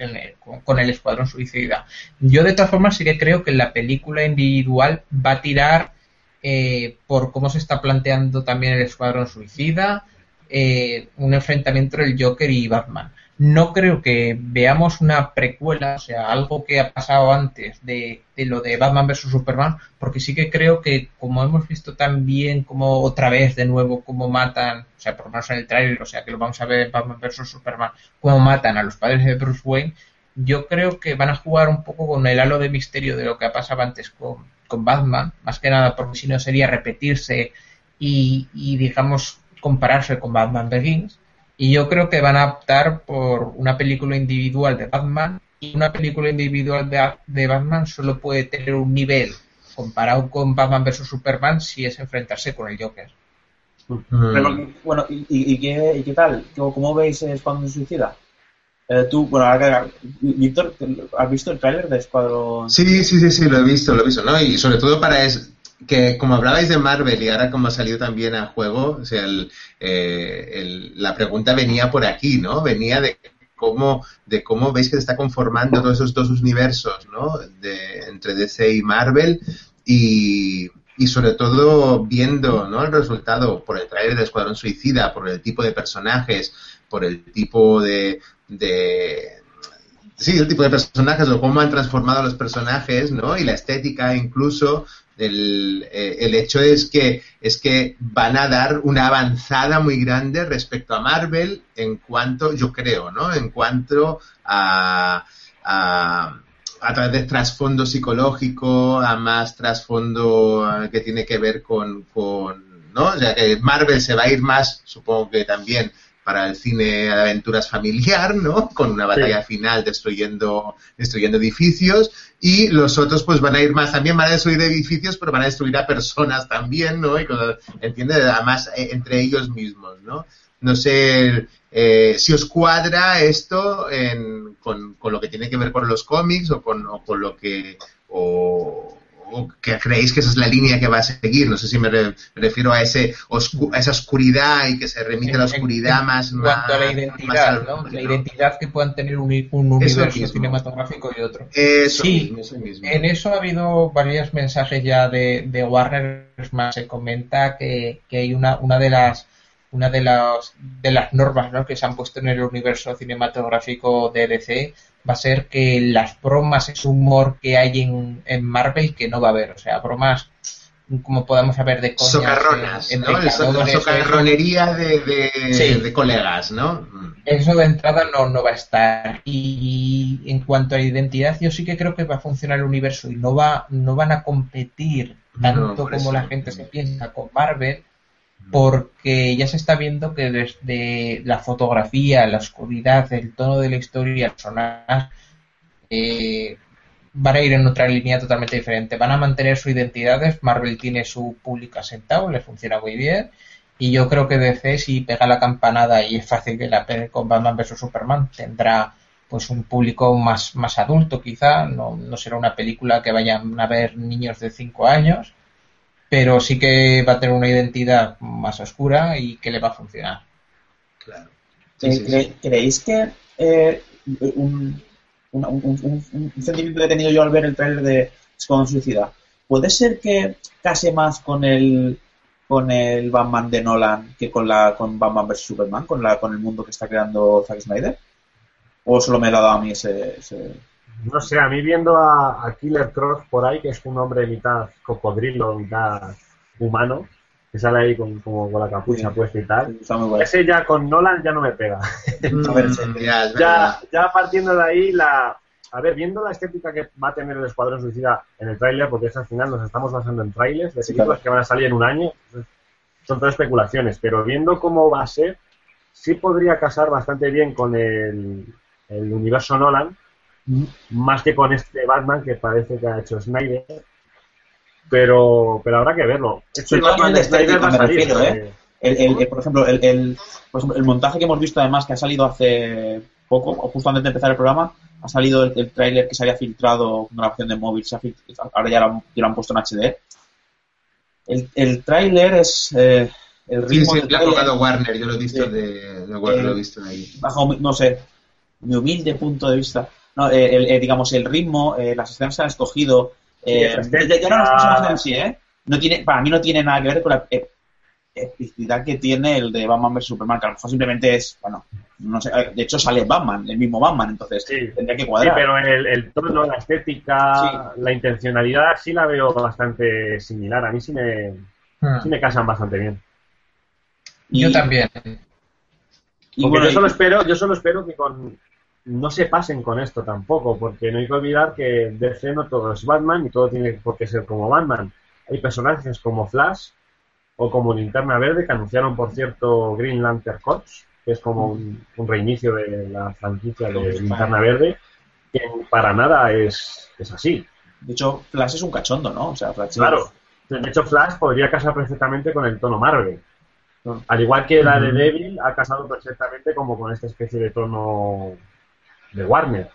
con el escuadrón suicida. Yo de todas formas sí que creo que la película individual va a tirar eh, por cómo se está planteando también el escuadrón suicida, eh, un enfrentamiento entre el Joker y Batman. No creo que veamos una precuela, o sea, algo que ha pasado antes de, de lo de Batman vs Superman, porque sí que creo que como hemos visto también como otra vez de nuevo cómo matan, o sea, por lo menos en el trailer, o sea, que lo vamos a ver en Batman vs Superman, cómo matan a los padres de Bruce Wayne, yo creo que van a jugar un poco con el halo de misterio de lo que ha pasado antes con, con Batman, más que nada porque si no sería repetirse y, y digamos compararse con Batman Begins. Y yo creo que van a optar por una película individual de Batman y una película individual de, de Batman solo puede tener un nivel comparado con Batman vs Superman si es enfrentarse con el Joker. bueno, ¿y, qué, tal? ¿Cómo veis Escuadrón Suicida? Eh, tú, bueno, Víctor, ¿has visto el tráiler de Escuadrón? Sí, sí, sí, sí, lo he visto, lo he visto, ¿no? Y sobre todo para es que como hablabais de Marvel y ahora como ha salido también a juego, o sea, eh, la pregunta venía por aquí, ¿no? Venía de cómo, de cómo veis que se está conformando todos esos dos universos, ¿no? De, entre DC y Marvel y, y sobre todo viendo ¿no? el resultado por el trailer de Escuadrón Suicida, por el tipo de personajes, por el tipo de, de sí, el tipo de personajes o cómo han transformado los personajes, ¿no? Y la estética incluso. El, eh, el, hecho es que es que van a dar una avanzada muy grande respecto a Marvel en cuanto, yo creo, ¿no? En cuanto a, a a través de trasfondo psicológico, a más trasfondo eh, que tiene que ver con, con, ¿no? O sea, que Marvel se va a ir más, supongo que también para el cine de aventuras familiar, ¿no? Con una batalla final destruyendo, destruyendo edificios y los otros pues van a ir más, también van a destruir edificios, pero van a destruir a personas también, ¿no? Y entiende, además eh, entre ellos mismos, ¿no? No sé eh, si os cuadra esto con, lo que tiene que ver con los cómics o con, con lo que o, que creéis que esa es la línea que va a seguir. No sé si me, refiero a ese a esa oscuridad y que se remite a la oscuridad más. En cuanto a la identidad, ¿no? La identidad que puedan tener un, universo cinematográfico y otro. sí, en eso ha habido varios mensajes ya de, de Warner. Más se comenta que, que hay una, una de las una de las, de las normas ¿no? que se han puesto en el universo cinematográfico de DC va a ser que las bromas, ese humor que hay en, en Marvel, que no va a haber. O sea, bromas como podemos saber de coñas Socarronas, ¿no? la socarronería de, de, de, colegas, ¿no? Eso de entrada no, no va a estar. Y en cuanto a identidad, yo sí que creo que va a funcionar el universo y no va no van a competir tanto como la gente se piensa con Marvel, porque ya se está viendo que desde la fotografía, la oscuridad, el tono de la historia, eh, van a ir en otra línea totalmente diferente. Van a mantener sus identidades. Marvel tiene su público asentado, le funciona muy bien. Y yo creo que DC, si pega la campanada y es fácil que la pegue con Batman vs Superman, tendrá pues un público más, más adulto quizá. No, no será una película que vayan a ver niños de 5 años pero sí que va a tener una identidad más oscura y que le va a funcionar. Claro. ¿Creéis que eh, un, sentimiento que he tenido yo al ver el trailer de Escuadrón Suicida puede ser que case más con el con el Batman de Nolan que con la con Batman vs Superman, con la con el mundo que está creando Zack Snyder? ¿O solo me ha dado a mí ese no sé, a mí viendo a, Killer Cross por ahí, que es un hombre mitad cocodrilo, mitad humano, que sale ahí con, como con la capucha puesta y tal. Ese ya con Nolan ya no me pega. Ya, ya partiendo de ahí, la, a ver, viendo la estética que va a tener el Escuadrón Suicida en el tráiler, porque es al final nos estamos basando en trailers de películas que van a salir en un año, son todas especulaciones, pero viendo cómo va a ser, sí podría casar bastante bien con el, el universo Nolan, más que con este Batman que parece que ha hecho Snyder. Pero, pero habrá que verlo. Este Batman de Snyder va a salir. ¿eh? El, por, ejemplo, el, el, montaje que hemos visto además que ha salido hace poco, o justo antes de empezar el programa, ha salido el, tráiler que se había filtrado con opción de móvil, se ahora ya lo, ya lo, han puesto en HD. El, el tráiler es eh, el ritmo sí, sí, ha Warner, yo lo he visto de, de Warner, lo he visto ahí. Bajo, no sé, mi humilde punto de vista, no, eh, el, eh, digamos, el ritmo, eh, las escenas que han escogido, eh, ya no las personas en sí, ¿eh? No tiene, para mí no tiene nada que ver con la epicidad que tiene el de Batman vs Superman, que a lo mejor simplemente es, bueno, no sé, de hecho sale Batman, el mismo Batman, entonces tendría que cuadrar. Sí, pero el, el tono, la estética, la intencionalidad sí la veo bastante similar, a mí sí me, hmm. sí me casan bastante bien. yo también. Y bueno, yo solo espero, yo solo espero que con no se pasen con esto tampoco, porque no hay que olvidar que DC no todo es Batman y todo tiene por qué ser como Batman. Hay personajes como Flash o como Linterna Verde, que anunciaron, por cierto, Green Lantern Corps, que es como un, reinicio de la franquicia de Linterna Verde, que para nada es, es así. De hecho, Flash es un cachondo, ¿no? O sea, Flash Claro. De hecho, Flash podría casar perfectamente con el tono Marvel. Al igual que la de Devil ha casado perfectamente como con esta especie de tono de Warner.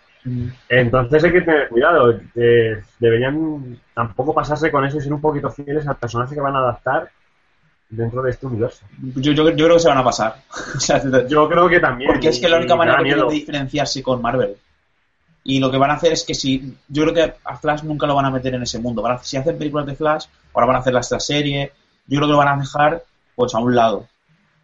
Entonces hay que tener cuidado. deberían tampoco pasarse con eso y ser un poquito fieles al personaje que van a adaptar dentro de este universo. Yo, yo, creo que se van a pasar. [laughs] yo creo que también. Porque es que la única manera de diferenciarse con Marvel. Y lo que van a hacer es que si. Yo creo que a Flash nunca lo van a meter en ese mundo. si hacen películas de Flash, ahora van a hacer la serie. Yo creo que lo van a dejar pues a un lado.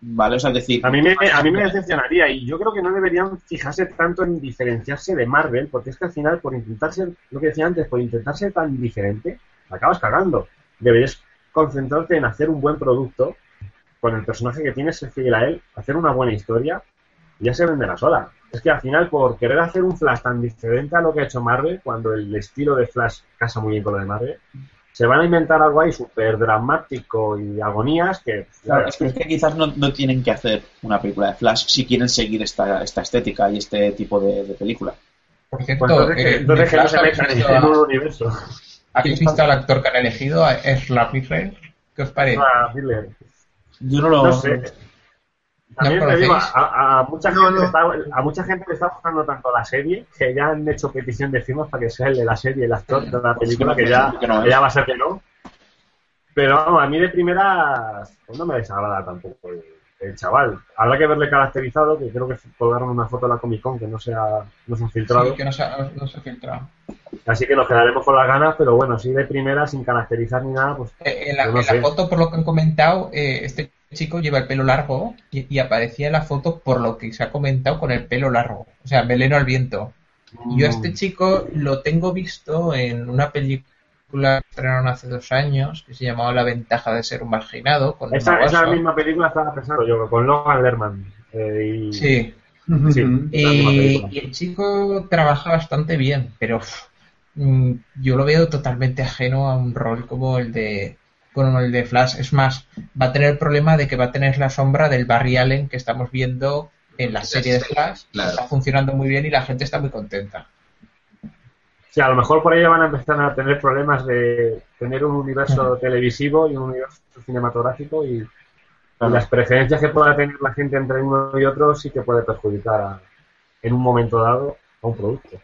¿Vale? O sea, decir. A mí, me, a mí me decepcionaría y yo creo que no deberían fijarse tanto en diferenciarse de Marvel, porque es que al final, por intentar ser, lo que decía antes, por intentar ser tan diferente, acabas cagando. Deberías concentrarte en hacer un buen producto con el personaje que tienes, ser fiel a él, hacer una buena historia y ya se venderá sola. Es que al final, por querer hacer un Flash tan diferente a lo que ha hecho Marvel, cuando el estilo de Flash casa muy bien con lo de Marvel, se van a inventar algo ahí súper dramático y agonías que... Claro, es que, quizás no, tienen que hacer una película de Flash si quieren seguir esta, esta estética y este tipo de, película. Por cierto, pues entonces, que no se metan en un universo. ¿Habéis visto al actor que han elegido? ¿Es Rapid ¿Qué os parece? Ah, Yo no lo... No sé. También te digo, a, mucha gente Está, a mucha gente le está gustando tanto la serie que ya han hecho petición de firmas para que sea el de la serie, el actor de la película, que ya, ya va a ser que no. Pero vamos, a mí de primera pues no me desagrada tampoco el, chaval. Habrá que verle caracterizado, que creo que colgaron una foto de la Comic Con que no se ha, no se ha filtrado. Sí, que no se ha, no se ha filtrado. Así que nos quedaremos con las ganas, pero bueno, sí de primera, sin caracterizar ni nada, pues. Eh, en, la, pues en la, foto, por lo que han comentado, eh, este chico lleva el pelo largo y, aparecía en la foto por lo que se ha comentado con el pelo largo, o sea, meleno al viento. Yo a este mm. chico lo tengo visto en una película que estrenaron hace dos años que se llamaba La ventaja de ser un marginado. Con esa, esa misma película estaba pensando yo, con Logan Lerman. Eh, sí. [laughs] y, el chico trabaja bastante bien, pero mm, yo lo veo totalmente ajeno a un rol como el de con el de Flash. Es más, va a tener el problema de que va a tener la sombra del Barry Allen que estamos viendo en la serie de Flash. Está funcionando muy bien y la gente está muy contenta. Sí, a lo mejor por ahí van a empezar a tener problemas de tener un universo televisivo y un universo cinematográfico y, las preferencias que pueda tener la gente entre uno y otro sí que puede perjudicar en un momento dado a un producto.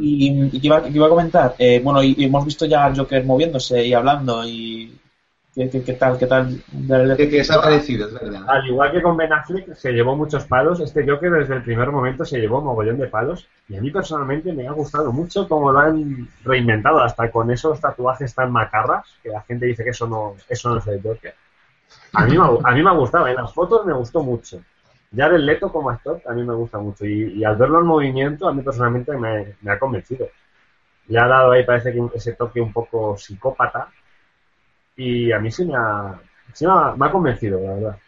Y, y iba, iba, a comentar, eh, bueno, y, hemos visto ya al Joker moviéndose y hablando y ¿qué, qué, tal? ¿Qué tal? ¿Qué, ha parecido? Es verdad. Al igual que con Ben Affleck se llevó muchos palos, este Joker desde el primer momento se llevó mogollón de palos y a mí personalmente me ha gustado mucho cómo lo han reinventado, hasta con esos tatuajes tan macarras que la gente dice que eso no, eso no es el Joker. A mí, a mí me ha gustado, en las fotos me gustó mucho. Ya del Leto como actor a mí me gusta mucho y, al verlo en movimiento a mí personalmente me, ha convencido. Le ha dado ahí parece que ese toque un poco psicópata y a mí sí me ha, me ha, convencido, la verdad.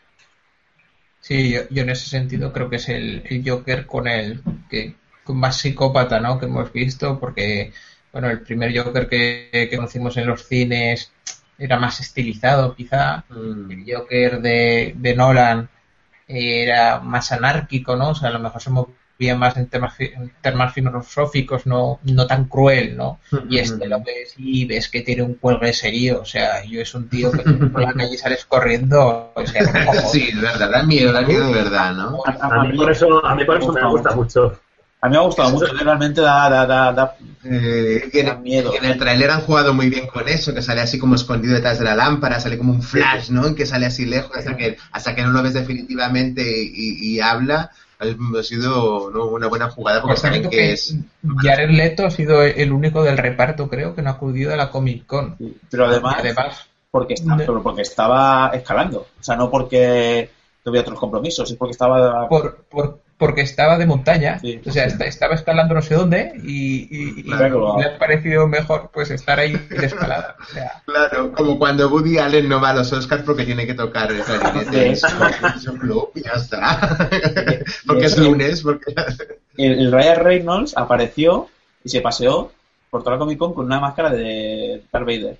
Sí, yo, en ese sentido creo que es el, Joker con el que con más psicópata, ¿no? Que hemos visto porque bueno, el primer Joker que, conocimos en los cines era más estilizado, quizá. Mm. El Joker de, de Nolan era más anárquico, ¿no? O sea, a lo mejor se movía más en temas, en temas filosóficos, no, no tan cruel, ¿no? Y este lo ves y ves que tiene un cuelgue serio, o sea, yo es un tío que [laughs] por la calle sales corriendo, o sea, [laughs] Sí, es verdad, da miedo, da miedo de verdad, ¿no? A, mí por eso, a mí por eso me gusta mucho. A mí me ha gustado mucho, realmente da, da, da, da, eh, en, miedo. En el tráiler han jugado muy bien con eso, que sale así como escondido detrás de la lámpara, sale como un flash, ¿no? Que sale así lejos hasta que, hasta que no lo ves definitivamente y, habla. Ha sido una buena jugada porque saben que, es... Jared Leto ha sido el único del reparto, creo, que no ha acudido a la Comic Con. pero además, porque, porque estaba escalando. O sea, no porque tuviera otros compromisos, es porque estaba... Por, por, porque estaba de montaña, o sea, estaba escalando no sé dónde y, le ha parecido mejor pues estar ahí de escalada. [laughs] Claro, como cuando Woody Allen no va a los Oscars porque tiene que tocar el clarinete. y ya está. [laughs] porque es lunes. Porque... El, Ryan Reynolds apareció y se paseó por toda la Comic Con con una máscara de Darth Vader.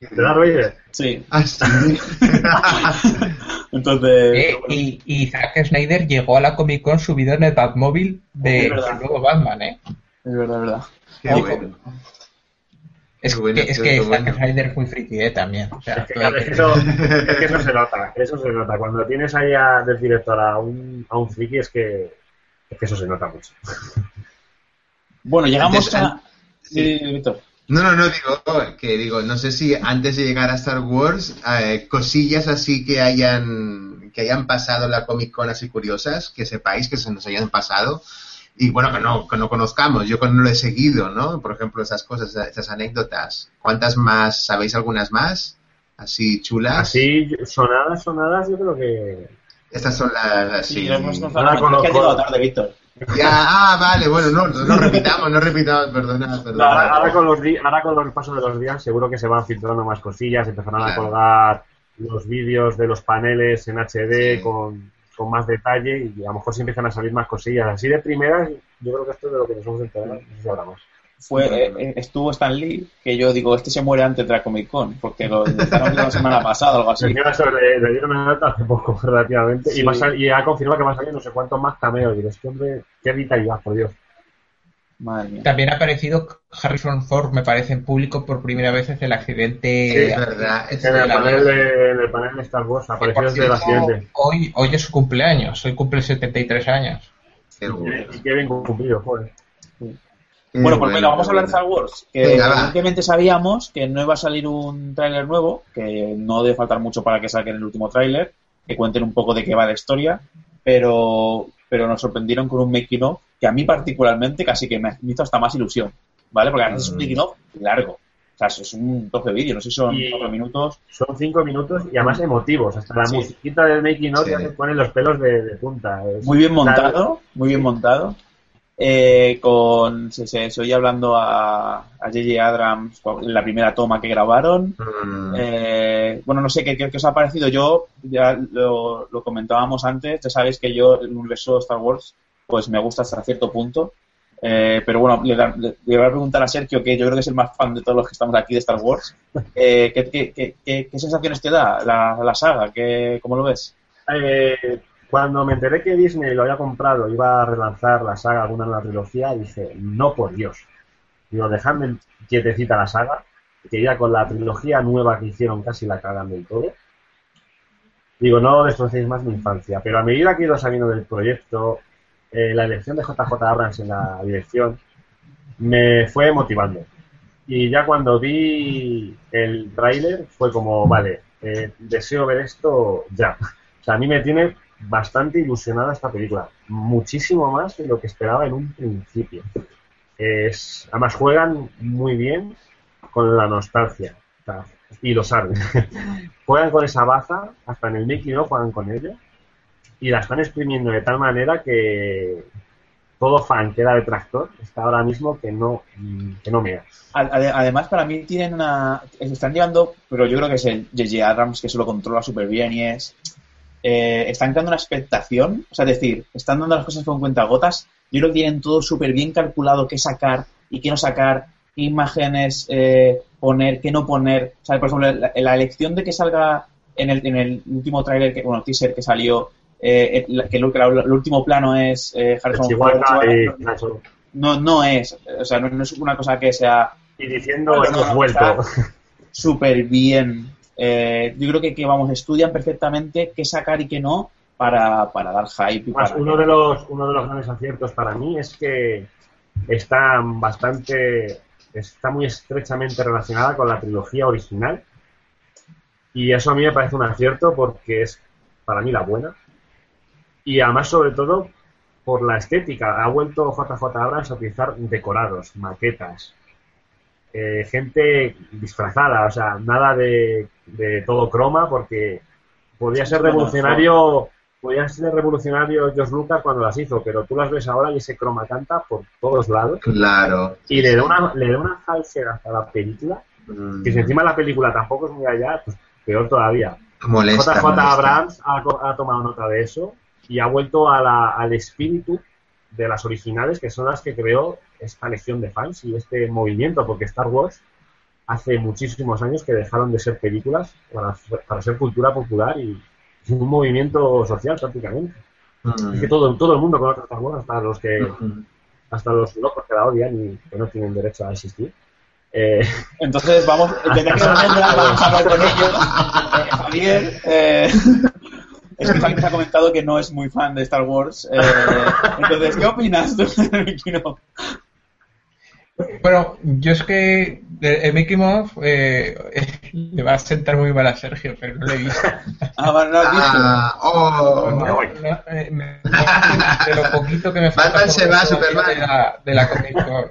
¿De Darth Vader? Sí. Ah, sí. [laughs] Entonces. Eh, y, y Zack Snyder llegó a la Comic Con subido en el Batmóvil de el nuevo Batman, ¿eh? Es verdad, es verdad. Qué Ojo. bueno. Es bueno, que, es que Zack. Snyder es muy friki, ¿eh? También. O sea, Es que, claro, es que- que eso, es que eso se nota, eso se nota. Cuando tienes ahí a, del director a un, a un friki es que, es que eso se nota mucho. Bueno, llegamos Antes- a. sí. Sí, Víctor. No, no, no, digo que digo, no sé si antes de llegar a Star Wars, eh, cosillas así que hayan que hayan pasado en la Comic Con así curiosas, que sepáis que se nos hayan pasado y bueno, que no, que no conozcamos, yo que no lo he seguido, ¿no? Por ejemplo, esas cosas, esas anécdotas. ¿Cuántas más? ¿Sabéis algunas más? Así chulas. Así, sonadas, sonadas, yo creo que. Estas son las Sí, así. Víctor. Ya, ah, vale, bueno, no, no repitamos, no repitamos, perdona, perdona. Ahora, ahora con los di- ahora con el paso de los días, seguro que se van filtrando más cosillas, empezarán a colgar los vídeos de los paneles en HD Sí. con, con más detalle y a lo mejor sí empiezan a salir más cosillas. Así de primeras, yo creo que esto es de lo que nos hemos enterado. No sé si habrá más. Fue, eh, eh, estuvo Stan Lee, que yo digo, este se muere antes de la Comic Con, porque lo intentaron la semana pasada, algo así. [laughs] Le, dieron una nota hace poco, [laughs] relativamente, Sí. y, va a y ha confirmado que va a salir no sé cuántos más cameos. Y este hombre, qué vitalidad, por Dios. Madre mía. También ha aparecido Harrison Ford, me parece, en público por primera vez desde el accidente. Sí, es verdad. es En el, la panel de, en el panel de Star Wars apareció desde el accidente. hoy, hoy es su cumpleaños, hoy cumple 73 años. Qué. Y qué bien cumplido, joder. Bueno, pues venga, vamos a hablar de Star Wars. Que Venga, va. evidentemente sabíamos que no iba a salir un tráiler nuevo, que no debe faltar mucho para que saquen el último tráiler, que cuenten un poco de qué va la historia, pero, pero nos sorprendieron con un making of que a mí particularmente casi que me hizo hasta más ilusión, ¿vale? Porque además es un Mm. making of largo. O sea, es un trozo de vídeo, no sé si son Y- cuatro minutos. Son cinco minutos y además emotivos. Hasta la Sí. musiquita del making of Sí. ya se ponen los pelos de, de punta. Es- Muy bien tal- montado, muy bien montado. Eh, con se, se, se oye hablando a a J.J. Abrams en la primera toma que grabaron. Mm. Eh, bueno, no sé ¿qué, qué, qué os ha parecido. Yo, ya lo, lo comentábamos antes, ya sabéis que yo, el universo de Star Wars, pues me gusta hasta cierto punto. Eh, pero bueno, le, da- le- le voy a preguntar a Sergio, que yo creo que es el más fan de todos los que estamos aquí de Star Wars. Eh, ¿qué, qué, qué, qué- qué sensaciones te da la, la saga? ¿Qué, ¿Cómo lo ves? Eh, cuando me enteré que Disney lo había comprado, iba a relanzar la saga, alguna nueva trilogía, dije, no por Dios. Digo, dejadme quietecita la saga, que ya con la trilogía nueva que hicieron casi la cagan del todo. Digo, no destrocéis más mi infancia. Pero a medida que he ido sabiendo del proyecto, eh, la elección de JJ Abrams en la dirección me fue motivando. Y ya cuando vi el tráiler fue como, vale, eh, deseo ver esto ya. O sea, a mí me tiene bastante ilusionada esta película. Muchísimo más de lo que esperaba en un principio. Es, además juegan muy bien con la nostalgia. Y lo saben. [laughs] juegan con esa baza, hasta en el making of juegan con ella. Y la están exprimiendo de tal manera que todo fan que era detractor está ahora mismo que no, que no mea. Ade- ade- Además, para mí tienen una. Están llevando, pero yo creo que es el J.J. Abrams que se lo controla súper bien y es. Eh, están creando una expectación, o sea, es decir, están dando las cosas con cuentagotas. Yo creo que tienen todo súper bien calculado qué sacar y qué no sacar, qué imágenes eh, poner, qué no poner. O sea, por ejemplo, la, la elección de que salga en el, en el último tráiler, que, bueno, teaser que salió, eh, el- que, lo- que el último plano es eh, Harrison Ford, Chihuahua, y, no, no, no es, o sea, no, no es una cosa que sea y diciendo hemos vuelto. [laughs] súper bien. Eh, yo creo que, que, vamos, estudian perfectamente qué sacar y qué no para, para dar hype. Y Más, para uno de los uno de los grandes aciertos para mí es que está bastante está muy estrechamente relacionada con la trilogía original y eso a mí me parece un acierto porque es para mí la buena y además sobre todo por la estética ha vuelto JJ Abrams a utilizar decorados maquetas eh, gente disfrazada o sea nada de, de todo croma porque podría ser revolucionario podía ser revolucionario George Lucas cuando las hizo, pero tú las ves ahora y ese croma canta por todos lados Claro. y le da una, le da una falsedad a la película, Mm. que si encima la película tampoco es muy allá, pues peor todavía. Molesta, JJ molesta. Abrams ha, co- ha tomado nota de eso y ha vuelto a la- al espíritu de las originales, que son las que creó esta legión de fans y este movimiento, porque Star Wars hace muchísimos años que dejaron de ser películas para, para ser cultura popular y un movimiento social prácticamente. Es que todo, todo el mundo conoce Star Wars, hasta los que hasta los locos que la odian y que no tienen derecho a existir. Eh... [laughs] Entonces vamos, [laughs] desde que vamos a hablar con ellos. Eh, Javier, eh, [laughs] es que Javier ha comentado que no es muy fan de Star Wars. Eh, entonces, ¿qué opinas tú? Bueno, yo es que el Mickey Mouse eh, le va a sentar muy mal a Sergio, pero no lo he visto. Ah, bueno, no has visto. Ah, oh. No, no, eh, me- de lo poquito que me falta Batman se va, Superman. de la, de la Comic Con.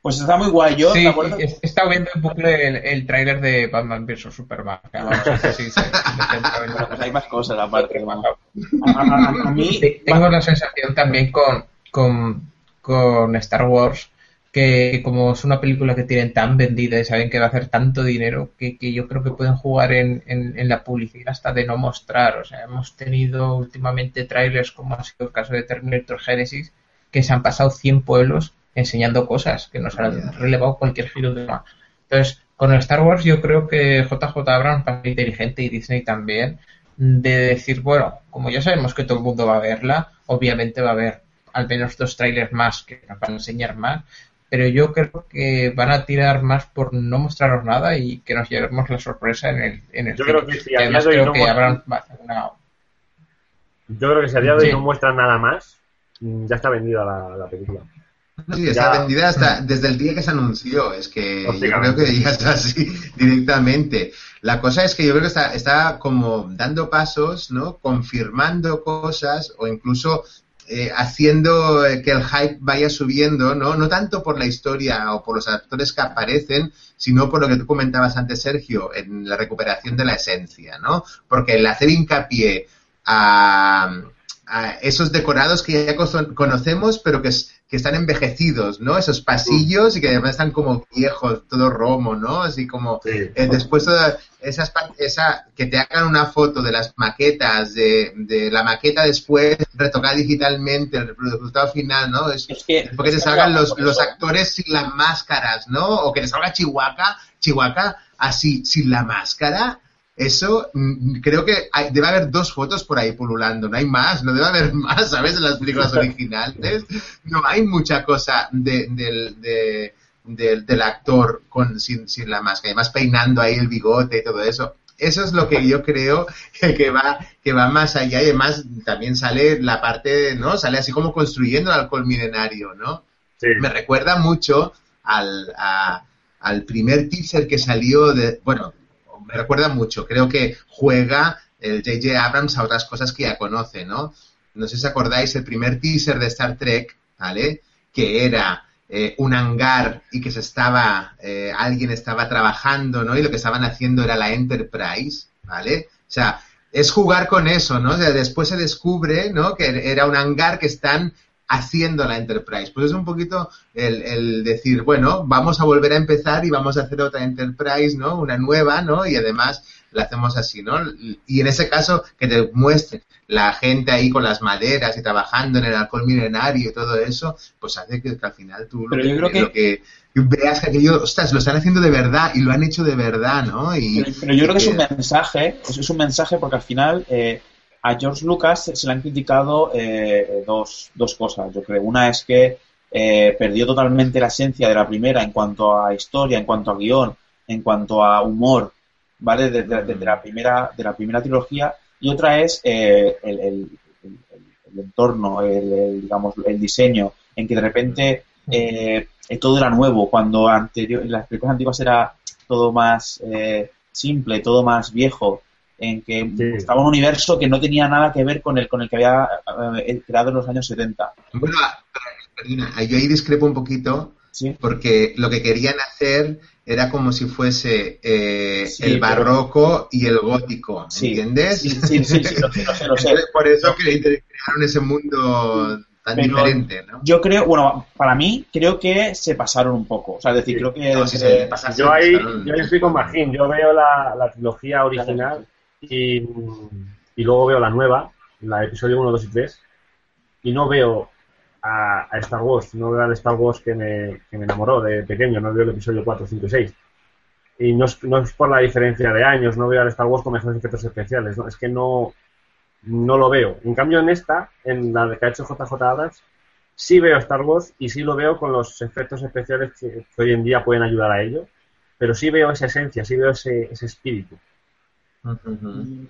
Pues está muy guay. Yo, Sí, he estado viendo en bucle el, el tráiler de Batman vs Superman. que vamos, ese sí, se- lo- [laughs] pues hay más cosas aparte. A, a- a- a mí, Te- Tengo la sensación también con, con, con Star Wars que como es una película que tienen tan vendida y saben que va a hacer tanto dinero que, que yo creo que pueden jugar en, en, en la publicidad hasta de no mostrar. O sea, hemos tenido últimamente trailers como ha sido el caso de Terminator Genesis que se han pasado 100 pueblos enseñando cosas que nos han relevado cualquier giro de tema. Entonces, con el Star Wars yo creo que JJ Abrams ser inteligente y Disney también de decir, bueno, como ya sabemos que todo el mundo va a verla, obviamente va a haber al menos dos trailers más que nos van a enseñar más, pero yo creo que van a tirar más por no mostraros nada y que nos llevemos la sorpresa en el, en el Yo creo que si a además día de hoy creo no que una... Yo creo que si a día de hoy Sí. no muestran nada más, mm, ya está vendida la, la película. Sí, está Ya. vendida hasta desde el día que se anunció. Es que yo creo que ya está así [laughs] directamente. La cosa es que yo creo que está, está como dando pasos, ¿no? Confirmando cosas o incluso eh, haciendo eh, que el hype vaya subiendo, ¿no? No tanto por la historia o por los actores que aparecen, sino por lo que tú comentabas antes, Sergio, en la recuperación de la esencia, ¿no? Porque el hacer hincapié a, a esos decorados que ya cono- conocemos, pero que, es- que están envejecidos, ¿no? Esos pasillos y que además están como viejos, todo romo, ¿no? Así como Sí. eh, después todas esas esa que te hagan una foto de las maquetas de, de la maqueta después retocada digitalmente el resultado final no es es que. porque te es salgan los, los actores sin las máscaras no o que te salga Chihuahua Chihuahua así sin la máscara. Eso mm, creo que hay- debe haber dos fotos por ahí pululando no hay más no debe haber [laughs] más sabes en las películas [laughs] originales. No hay mucha cosa de, del- de- del, del actor con sin, sin la máscara, además peinando ahí el bigote y todo eso. Eso es lo que yo creo que, [laughs] que va que va más allá y además también sale la parte, ¿no? Sale así como construyendo el alcohol milenario, ¿no? Sí. Me recuerda mucho al, a- al primer teaser que salió de, bueno, me recuerda mucho, creo que juega el J.J. Abrams a otras cosas que ya conoce, ¿no? No sé si acordáis el primer teaser de Star Trek, ¿vale? Que era eh, un hangar y que se estaba, eh, alguien estaba trabajando, ¿no? Y lo que estaban haciendo era la Enterprise, ¿vale? O sea, es jugar con eso, ¿no? Después se descubre, ¿no? Que era un hangar que están haciendo la Enterprise. Pues es un poquito el, el decir, bueno, vamos a volver a empezar y vamos a hacer otra Enterprise, ¿no? Una nueva, ¿no? Y además la hacemos así, ¿no? Y en ese caso, que te muestre la gente ahí con las maderas y trabajando en el alcohol milenario y todo eso, pues hace que, que al final tú lo que, yo creo que- lo que veas que aquello, ostras, lo están haciendo de verdad y lo han hecho de verdad, ¿no? Y, Pero, pero yo creo que es un mensaje, es, es un mensaje porque al final eh, a George Lucas se le han criticado eh, dos, dos cosas, yo creo. Una es que eh, perdió totalmente la esencia de la primera en cuanto a historia, en cuanto a guion, en cuanto a humor, ¿vale? Desde de, de la primera de la primera trilogía. Y otra es eh, el, el- el- el entorno, el, el, digamos, el diseño, en que de repente eh, eh, todo era nuevo, cuando anterior, en las películas antiguas era todo más eh, simple, todo más viejo, en que Sí. estaba un universo que no tenía nada que ver con el con el que había eh, creado en los años 70. Bueno, perdona, yo ahí discrepo un poquito ¿sí? porque lo que querían hacer era como si fuese eh, Sí, el pero- barroco y el gótico, ¿entiendes? Sí, sí, sí, sí, lo sé, lo sé, lo sé. Entonces, por eso que crearon ese mundo tan Pero- diferente, ¿no? Yo creo, bueno, para mí creo que se pasaron un poco. O sea, es decir, Sí. creo que No, sí, entre- se pasa- Yo ahí, pasaron- yo ahí estoy con Magín. Yo veo la, la trilogía original y, y luego veo la nueva, la episodio 1, 2 y 3, y no veo a, a Star Wars, no veo al Star Wars que me, que me enamoró de pequeño, no veo el episodio 4, 5 y 6. y no es, no es por la diferencia de años, no veo al Star Wars con mejores efectos especiales, ¿no? es que no, no lo veo. En cambio, en esta, en la que ha hecho JJ Abrams, sí veo Star Wars y sí lo veo con los efectos especiales que, hoy en día pueden ayudar a ello, pero sí veo esa esencia, sí veo ese, ese espíritu.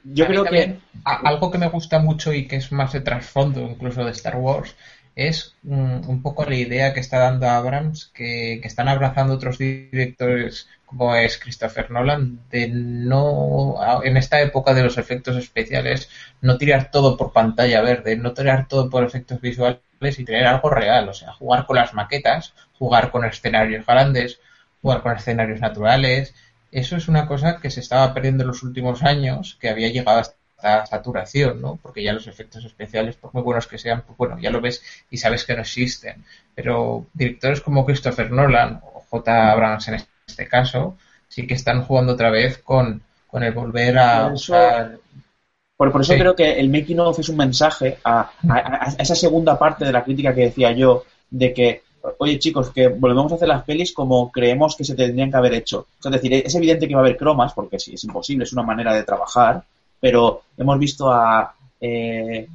Yo creo que algo que me gusta mucho y que es más de trasfondo incluso de Star Wars es mm, un, poco la idea que está dando Abrams, que, que, están abrazando otros directores como es Christopher Nolan, de no, en esta época de los efectos especiales, no tirar todo por pantalla verde, no tirar todo por efectos visuales y tener algo real, o sea, jugar con las maquetas, jugar con escenarios grandes, jugar con escenarios naturales. Eso es una cosa que se estaba perdiendo en los últimos años, que había llegado hasta saturación, ¿no? Porque ya los efectos especiales, por muy buenos que sean, pues bueno, ya lo ves y sabes que no existen. Pero directores como Christopher Nolan o J. Abrams en este caso, sí que están jugando otra vez con, con el volver a por eso, usar... Por, eso creo que el making of es un mensaje a, a, esa segunda parte de la crítica que decía yo, de que oye chicos, que volvemos a hacer las pelis como creemos que se tendrían que haber hecho. es decir, es evidente que va a haber cromas, porque sí, es imposible, es una manera de trabajar, pero hemos visto a eh,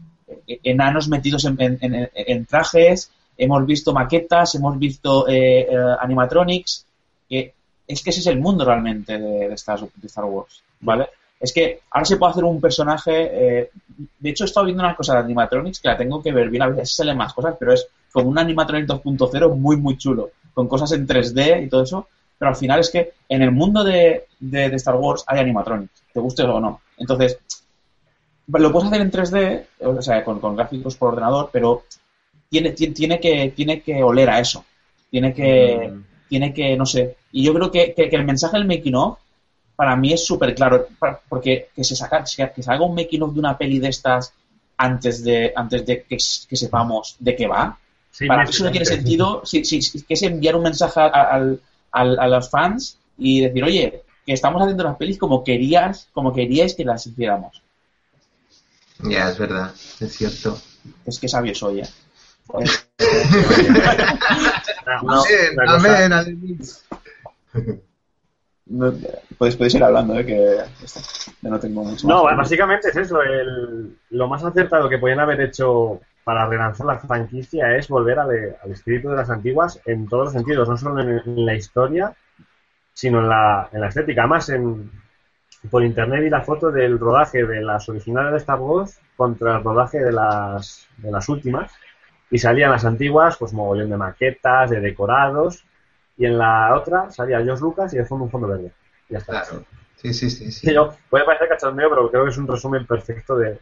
enanos metidos en, trajes, hemos visto maquetas, hemos visto eh, eh, animatronics, que es que ese es el mundo realmente de, Star, Wars, ¿vale? Es que ahora se puede hacer un personaje, de hecho he estado viendo una cosa de animatronics que la tengo que ver bien, a veces salen más cosas, pero es con un animatronic 2.0 muy muy chulo, con cosas en 3D y todo eso, pero al final es que en el mundo de, de, Star Wars hay animatronics, te guste o no. Entonces, lo puedes hacer en 3D, o sea, con, gráficos por ordenador, pero tiene, tiene, que, tiene que oler a eso. Tiene que, mm. tiene que, no sé. Y yo creo que, el mensaje del making of, para mí es súper claro, porque que se, saca, que se haga un making of de una peli de estas antes de, antes de que, sepamos de qué va, para mí eso no tiene sentido, si, si, que es enviar un mensaje al a los fans y decir, oye, que estamos haciendo las pelis como querías, como queríais que las hiciéramos. Ya, es verdad, es cierto. Es que sabio soy, ¿eh? [laughs] no, podéis, ir hablando, ¿eh? que no tengo mucho No, básicamente es eso. El, lo más acertado que podían haber hecho para relanzar la franquicia es volver al, espíritu de las antiguas en todos los sentidos, no solo en, la historia, sino en la, en la estética. Además, en, por internet vi la foto del rodaje de las originales de Star Wars contra el rodaje de las, de las últimas y salían las antiguas, pues mogollón de maquetas, de decorados, y en la otra salía George Lucas y de fondo un fondo verde. Ya está. Sí, sí, sí. sí. puede parecer cachondeo, pero creo que es un resumen perfecto de,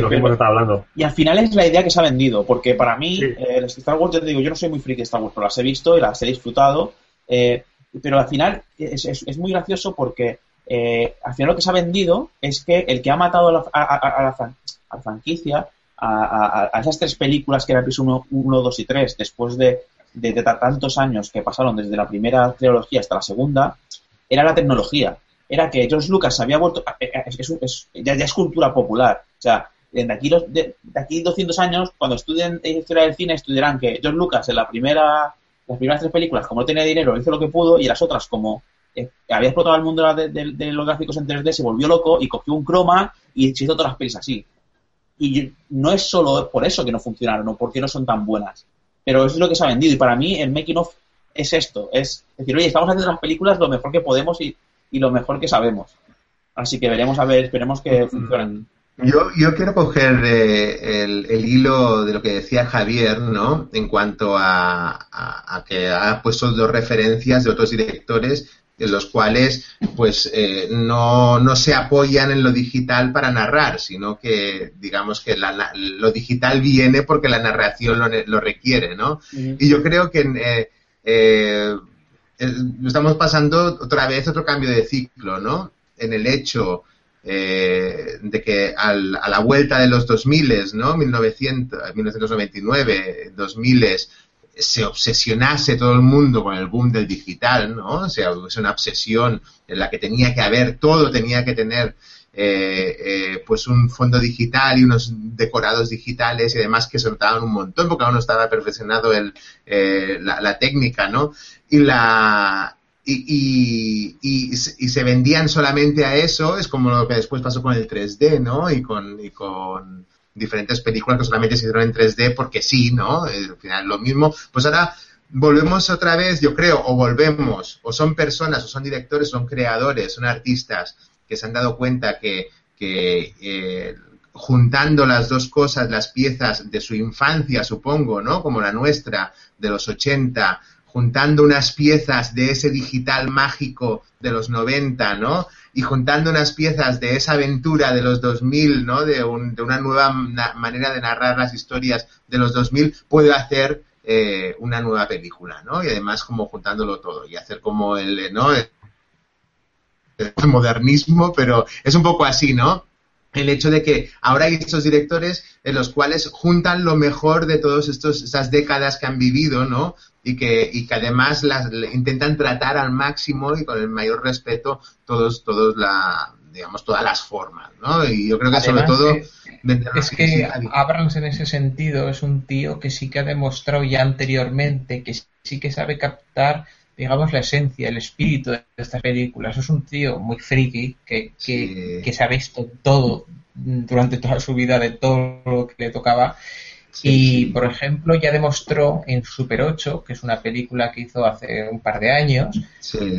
lo que hemos estado hablando. Y al final es la idea que se ha vendido, porque para mí, eh, Star Wars, yo te digo, yo no soy muy friki de Star Wars, pero las he visto y las he disfrutado, eh, pero al final es, es, muy gracioso porque eh, al final lo que se ha vendido es que el que ha matado a la, a, la, franquicia, a, esas tres películas que eran episodio 1, 2 y 3, después de, de, de tantos años que pasaron desde la primera trilogía hasta la segunda, era la tecnología. Era que George Lucas había vuelto, eh, eh, es, ya, es cultura popular, o sea, de aquí, de, aquí 200 años, cuando estudien historia del cine, estudiarán que George Lucas en la primera, las primeras tres películas, como no tenía dinero, hizo lo que pudo, y las otras, como eh, había explotado el mundo de, los gráficos en 3D, se volvió loco y cogió un croma y se hizo todas las pelis así. Y no es solo por eso que no funcionaron o porque no son tan buenas, pero eso es lo que se ha vendido. Y para mí el making of es esto, es decir, oye, estamos haciendo las películas lo mejor que podemos y y lo mejor que sabemos. Así que veremos a ver, esperemos que funcionen. Yo, yo quiero coger eh, el, hilo de lo que decía Javier, ¿no? En cuanto a, que ha puesto dos referencias de otros directores en los cuales pues eh, no, no, se apoyan en lo digital para narrar, sino que digamos que lo digital viene porque la narración lo, lo requiere, ¿no? Y yo creo que eh, estamos pasando otra vez otro cambio de ciclo, ¿no? En el hecho eh, de que a la vuelta de los 2000, ¿no? 1900, 1999, 2000 se obsesionase todo el mundo con el boom del digital, ¿no? O sea, es una obsesión en la que tenía que haber, todo tenía que tener eh, eh, pues un fondo digital y unos decorados digitales y demás que se notaban un montón porque aún no estaba perfeccionado el, la, la, técnica, ¿no? y la y, y, se vendían solamente a eso, es como lo que después pasó con el 3D, ¿no? Y con, y con diferentes películas que solamente se hicieron en 3D porque sí, ¿no? Eh, al final lo mismo. Pues ahora volvemos otra vez, yo creo, o volvemos, o son personas, o son directores, son creadores, son artistas que se han dado cuenta que, que eh, juntando las dos cosas, las piezas de su infancia, supongo, ¿no? Como la nuestra, de los 80, juntando unas piezas de ese digital mágico de los 90, ¿no? Y juntando unas piezas de esa aventura de los 2000, ¿no? De, de una nueva manera de narrar las historias de los 2000, puede hacer eh, una nueva película, ¿no? Y además como juntándolo todo y hacer como el, ¿no? el modernismo, pero es un poco así, ¿no? el hecho de que ahora hay estos directores en los cuales juntan lo mejor de todas estas décadas que han vivido, ¿no? Y que, y que además las intentan tratar al máximo y con el mayor respeto todos, todos la, digamos, todas las formas, ¿no? Y yo creo que sobre todo... es que Abrams en ese sentido es un tío que sí que ha demostrado ya anteriormente que sí que sabe captar digamos, la esencia, el espíritu de estas películas. Es un tío muy friki que, que, se ha visto todo durante toda su vida de todo lo que le tocaba. Y, por ejemplo, ya demostró en Super 8, que es una película que hizo hace un par de años,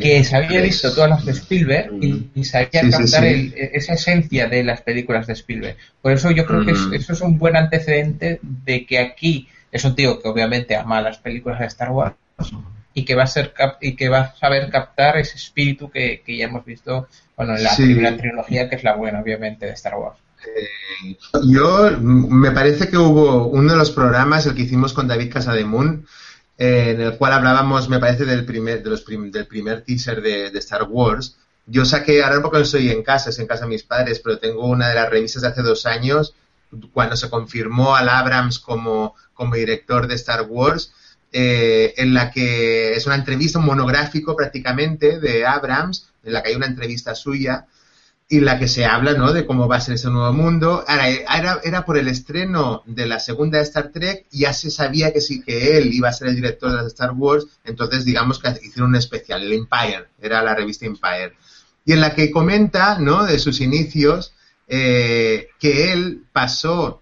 que se había visto todas las de Spielberg y, sabía captar esa esencia de las películas de Spielberg. Por eso yo creo que mm. eso es un buen antecedente de que aquí es un tío que obviamente ama las películas de Star Wars, y que va a ser y que va a saber captar ese espíritu que, ya hemos visto bueno en la primera trilogía que es la buena obviamente de Star Wars eh, yo me parece que hubo uno de los programas el que hicimos con David Casademun eh, en el cual hablábamos me parece del primer de los del primer teaser de, Star Wars. Yo saqué ahora porque no estoy en casa es en casa de mis padres pero tengo una de las revistas de hace dos años cuando se confirmó al Abrams como como director de Star Wars eh, en la que es una entrevista, un monográfico prácticamente de Abrams, en la que hay una entrevista suya y la que se habla ¿no? de cómo va a ser ese nuevo mundo. era, era, por el estreno de la segunda Star Trek, ya se sabía que sí que él iba a ser el director de Star Wars, entonces digamos que hicieron un especial, el Empire, era la revista Empire, y en la que comenta ¿no? de sus inicios eh, que él pasó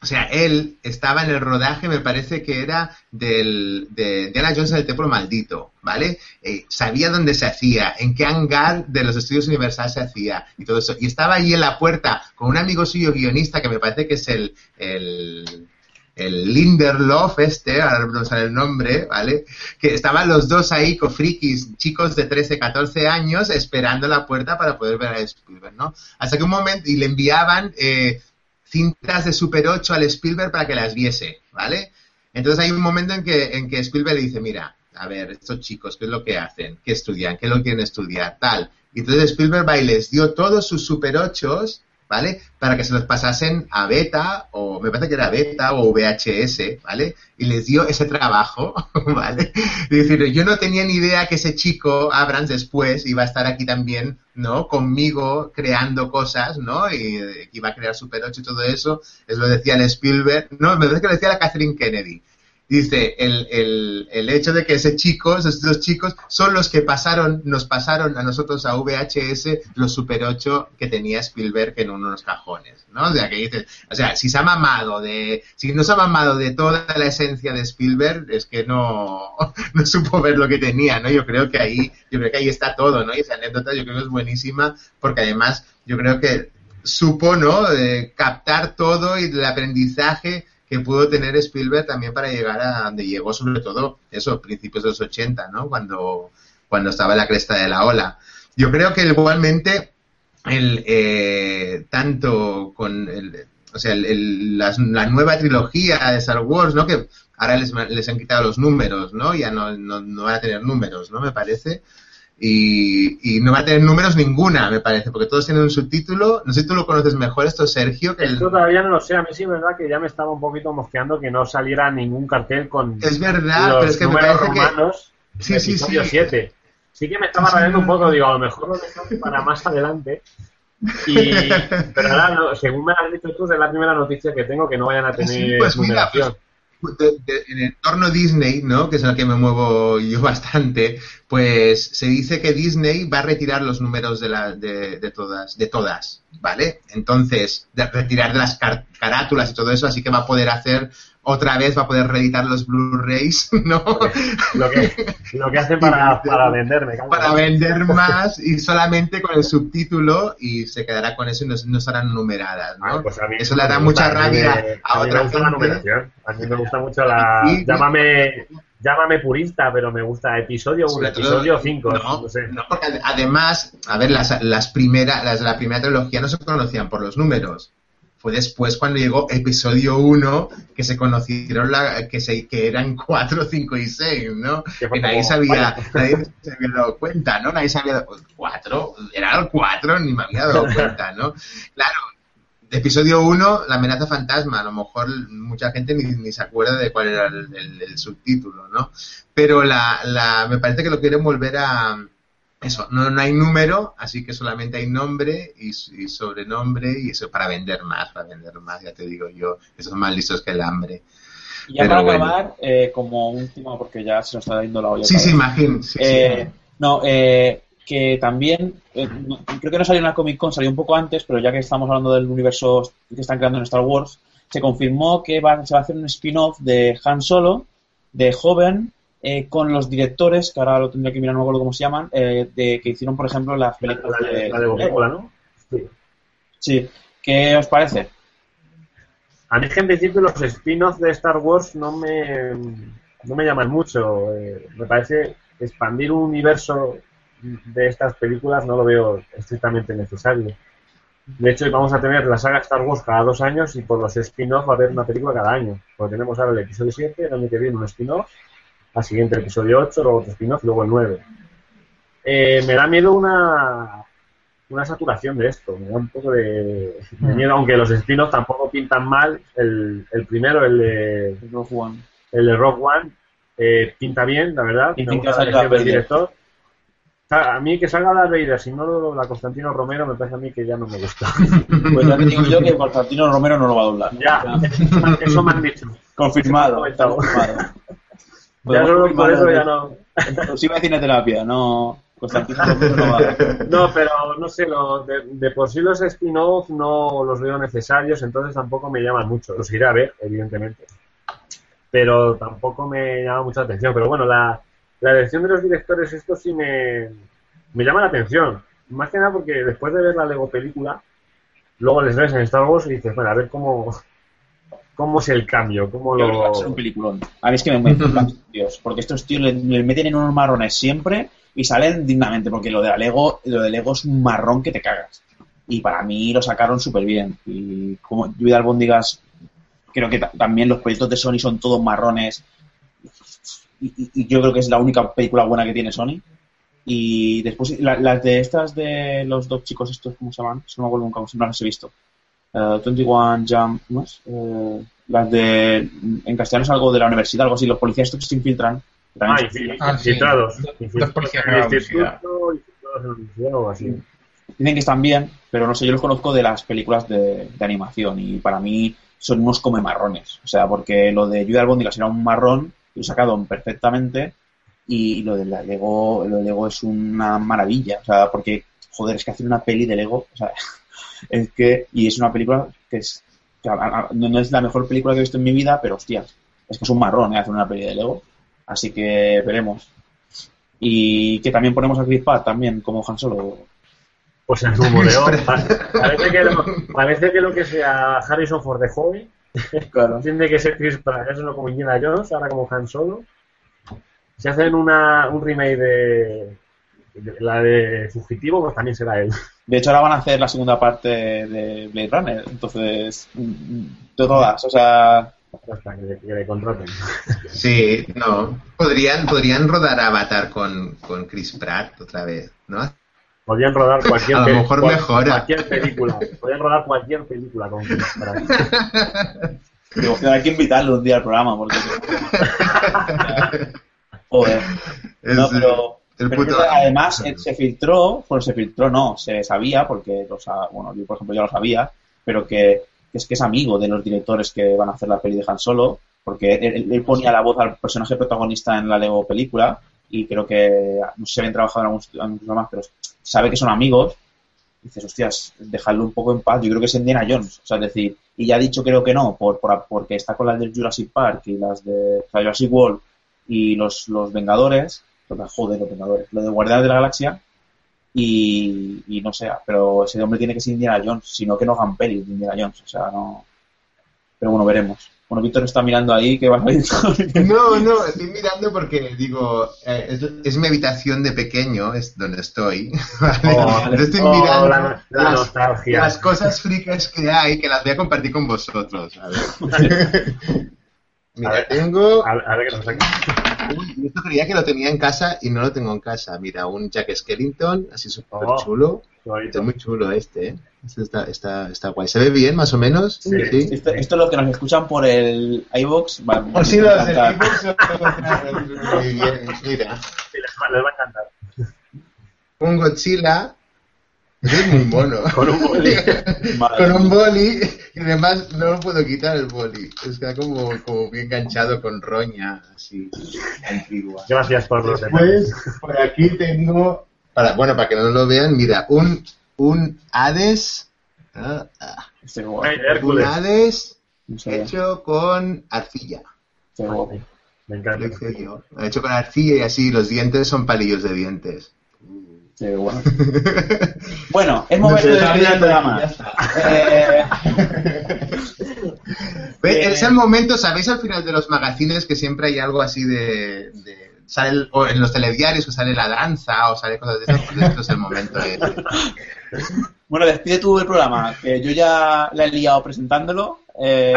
o sea, él estaba en el rodaje, me parece que era del, de Diana Jones en el Templo Maldito, ¿vale? Eh, sabía dónde se hacía, en qué hangar de los estudios Universal se hacía y todo eso. Y estaba allí en la puerta con un amigo suyo guionista que me parece que es el, el, el Linderlof este, ahora no sale el nombre, ¿vale? Que estaban los dos ahí, frikis, chicos de 13, 14 años, esperando la puerta para poder ver a Spielberg, ¿no? Hasta que un momento, y le enviaban... Eh, cintas de Super 8 al Spielberg para que las viese, ¿vale? Entonces hay un momento en que, en que Spielberg le dice, mira, a ver, estos chicos, ¿qué es lo que hacen? ¿Qué estudian? ¿Qué lo quieren estudiar? Tal. Y entonces Spielberg va les dio todos sus Super 8 ¿vale? Para que se los pasasen a beta, o me parece que era beta o VHS, ¿vale? Y les dio ese trabajo, [laughs] ¿vale? Y decir, yo no tenía ni idea que ese chico, Abrams, después iba a estar aquí también, ¿no? Conmigo creando cosas, ¿no? Y que iba a crear Super 8 y todo eso. Es lo decía el Spielberg, no, me parece que lo decía la Catherine Kennedy dice el, el, el, hecho de que ese chico, esos dos chicos, son los que pasaron, nos pasaron a nosotros a VHS los Super 8 que tenía Spielberg en unos cajones, ¿no? O sea, que dices, o sea, si se ha mamado de, si no se ha mamado de toda la esencia de Spielberg, es que no, [laughs] no supo ver lo que tenía, ¿no? Yo creo que ahí, yo creo que ahí está todo, ¿no? Y esa anécdota yo creo que es buenísima, porque además yo creo que supo, ¿no? captar todo y el aprendizaje que pudo tener Spielberg también para llegar a donde llegó, sobre todo, eso, principios de los 80, ¿no? Cuando, cuando estaba en la cresta de la ola. Yo creo que igualmente, el, eh, tanto con el, o sea, el, la, nueva trilogía de Star Wars, ¿no? Que ahora les, les han quitado los números, ¿no? Ya no, no, no van a tener números, ¿no? Me parece y, no va a tener números ninguna, me parece, porque todos tienen un subtítulo. No sé si tú lo conoces mejor, esto Sergio. Que esto todavía no lo sé, a mí sí verdad que ya me estaba un poquito mosqueando que no saliera ningún cartel con. Es verdad, pero es que me parece romanos que. Sí, sí, sí. 7. Sí que me estaba rayando un poco, digo, a lo mejor lo dejamos para más adelante. Y, [laughs] pero ahora, según me has dicho tú, es la primera noticia que tengo que no vayan a tener pues numeración. Pues, en el entorno Disney, ¿no? Que es el que me muevo yo [laughs] bastante, pues se dice que Disney va a retirar los números de, la, de, de todas, de todas, ¿vale? Entonces, de retirar de las carátulas y todo eso, así que va a poder hacer otra vez va a poder reeditar los Blu-rays, [laughs] ¿no? Lo que, lo que hacen para, [laughs] para venderme. Para vender más y solamente con el subtítulo y se quedará con eso y no, no estarán numeradas, ¿no? pues eso le hará mucha rabia a, otra gente. A mí me gusta mucho la... llámame, llámame purista, pero me gusta episodio 1, episodio 5. No, no, sé. no, porque además, a ver, las, las primeras, las de la primera trilogía no se conocían por los números fue después cuando llegó episodio 1 que se conocieron la, que, se, que eran 4, 5 y 6, ¿no? Que nadie, sabía, nadie se había dado cuenta, ¿no? Nadie se había dado 4, era el 4, ni me había dado [laughs] cuenta, ¿no? Claro, episodio 1, la amenaza fantasma, a lo mejor mucha gente ni, ni se acuerda de cuál era el, el, el subtítulo, ¿no? Pero la, la, me parece que lo quieren volver a eso, no, no hay número, así que solamente hay nombre y, sobrenombre y eso para vender más, para vender más, ya te digo yo, que son más listos que el hambre. Y ya para acabar, eh, como último, porque ya se nos está dando la olla. Sí, sí, imagino. Eh, no, eh, que también, creo que no salió en la Comic Con, salió un poco antes, pero ya que estamos hablando del universo que están creando en Star Wars, se confirmó que va, se va a hacer un spin-off de Han Solo, de joven, eh, con los directores, que ahora lo tendría que mirar, no me acuerdo cómo se llaman, eh, de, que hicieron, por ejemplo, las películas la, de... La de ¿no? Sí. sí. ¿Qué os parece? A mí es que en principio los spin-offs de Star Wars no me, no me llaman mucho. Eh, me parece expandir un universo de estas películas no lo veo estrictamente necesario. De hecho, vamos a tener la saga Star Wars cada dos años y por los spin-offs va a haber una película cada año. Porque tenemos ahora el episodio 7, el año que viene un spin-off al siguiente episodio 8, luego otro spin-off, luego el 9. Eh, me da miedo una, una saturación de esto, me da un poco de, miedo, aunque los spin-offs tampoco pintan mal. El, el primero, el de Rock One, el de Rock One eh, pinta bien, la verdad. Y me gusta el director. A mí que salga la Vader, si no la Constantino Romero, me parece a mí que ya no me gusta. [laughs] Pues ya te digo yo que Constantino Romero no lo va a doblar. Ya, [laughs] eso me han dicho. Confirmado, está confirmado. [laughs] Ya no, por eso ya no. Exclusiva de cineterapia, no. Constantino no, no, pero no sé, lo, de, de, por sí los spin-off no los veo necesarios, entonces tampoco me llaman mucho. Los iré a ver, evidentemente. Pero tampoco me llama mucha atención. Pero bueno, la, la elección de los directores, esto sí me, me llama la atención. Más que nada porque después de ver la Lego película, luego les ves en Star Wars y dices, bueno, a ver cómo, cómo es el cambio, cómo lo... Va a ser un peliculón. A mí es que me mueven [laughs] tíos, porque estos tíos le, meten en unos marrones siempre y salen dignamente, porque lo de Lego, lo de Lego es un marrón que te cagas. Y para mí lo sacaron súper bien. Y como yo y Albóndigas, creo que también los proyectos de Sony son todos marrones. Y, yo creo que es la única película buena que tiene Sony. Y después, las de estas de los dos chicos estos, ¿cómo se llaman? No me acuerdo nunca, no las he visto. 21 Jump, ¿no es? Uh, las de, en castellano es algo de la universidad, algo así, los policías estos que se infiltran. Ah, infiltrados. Dos policías de la universidad. o así. Dicen que están bien, pero no sé, yo los conozco de las películas de, de animación y para mí son unos come marrones. O sea, porque lo de Jude Albóndigas era un marrón, lo sacaron perfectamente y lo de Lego, lo de Lego es una maravilla. O sea, porque, joder, es que hacer una peli de Lego, o sea, [laughs] es que, y es una película que es, no es la mejor película que he visto en mi vida, pero hostias, es que es un marrón ¿eh? hacer una peli de Lego. Así que veremos. Y que también ponemos a Chris Pratt también como Han Solo. Pues en rumoreo. [laughs] parece, que lo, parece que lo que sea Harrison Ford de joven [laughs] claro. tiene que ser Chris Pratt. Eso es lo como Indiana Jones, ahora como Han Solo. Si hacen una, un remake de, la de Fugitivo, pues también será él. De hecho, ahora van a hacer la segunda parte de Blade Runner, entonces, de todas, o sea... Hasta que, le contraten. [laughs] Sí, no. Podrían, podrían rodar Avatar con, con Chris Pratt otra vez, ¿no? Podrían rodar cualquier, a lo mejor mejora. cualquier película. Podrían rodar cualquier película con. [laughs] Digo, hay que invitarlo un día al programa, porque... Joder. No, pero además, se filtró, bueno, se filtró, no, se sabía, porque, los, bueno, yo por ejemplo ya lo sabía, pero que, es que es amigo de los directores que van a hacer la peli de Han Solo, porque él, ponía la voz al personaje protagonista en la Lego película, y creo que no sé si habían trabajado en algunos, algunos más, pero sabe que son amigos dices, hostias, dejarlo un poco en paz. Yo creo que es Indiana Jones, o sea, es decir, y ya ha dicho creo que no, por, porque está con las de Jurassic Park y las de Jurassic World y los, los Vengadores, joder, los Vengadores, lo de Guardianes de la Galaxia, y, y, no sé, pero ese hombre tiene que ser Indiana Jones, sino que no hagan pelis de Indiana Jones, o sea, no. Pero bueno, veremos. Bueno, Víctor está mirando ahí, ¿qué vas a? No, no, estoy mirando porque digo, eh, es, mi habitación de pequeño, es donde estoy. [laughs] Oh, estoy oh, mirando la, las, las, cosas fricas que hay que las voy a compartir con vosotros. A ver. [laughs] [laughs] Mira, tengo. A, ver qué nos saca. esto creía que lo tenía en casa y no lo tengo en casa. Mira, un Jack Skellington, así súper oh, chulo. Es muy chulo este, ¿eh? Este está, está, está guay. ¿Se ve bien, más o menos? Sí. Esto, esto, es lo que nos escuchan por el iVoox. Va, oh, sí, los del iVoox. muy bien, mira. Sí, les va, les va a encantar. Un Godzilla es muy mono. [laughs] Con un boli. con un boli. Y además no lo puedo quitar el boli. Está como, como bien enganchado con roña, así, antigua. Gracias por los Pues por aquí tengo, para, bueno, para que no lo vean, mira, un, un Hades. Un Hades hecho con arcilla. Me encanta. Hecho con arcilla y así los dientes son palillos de dientes bueno. [laughs] bueno, es momento de despedir el programa. [laughs] [laughs] Eh... es el momento, ¿sabéis al final de los magazines que siempre hay algo así de, sale o en los telediarios o sale la danza o sale cosas de eso, pues esto es el momento de... [laughs] Bueno, despide tú el programa, que yo ya la he liado presentándolo. Eh...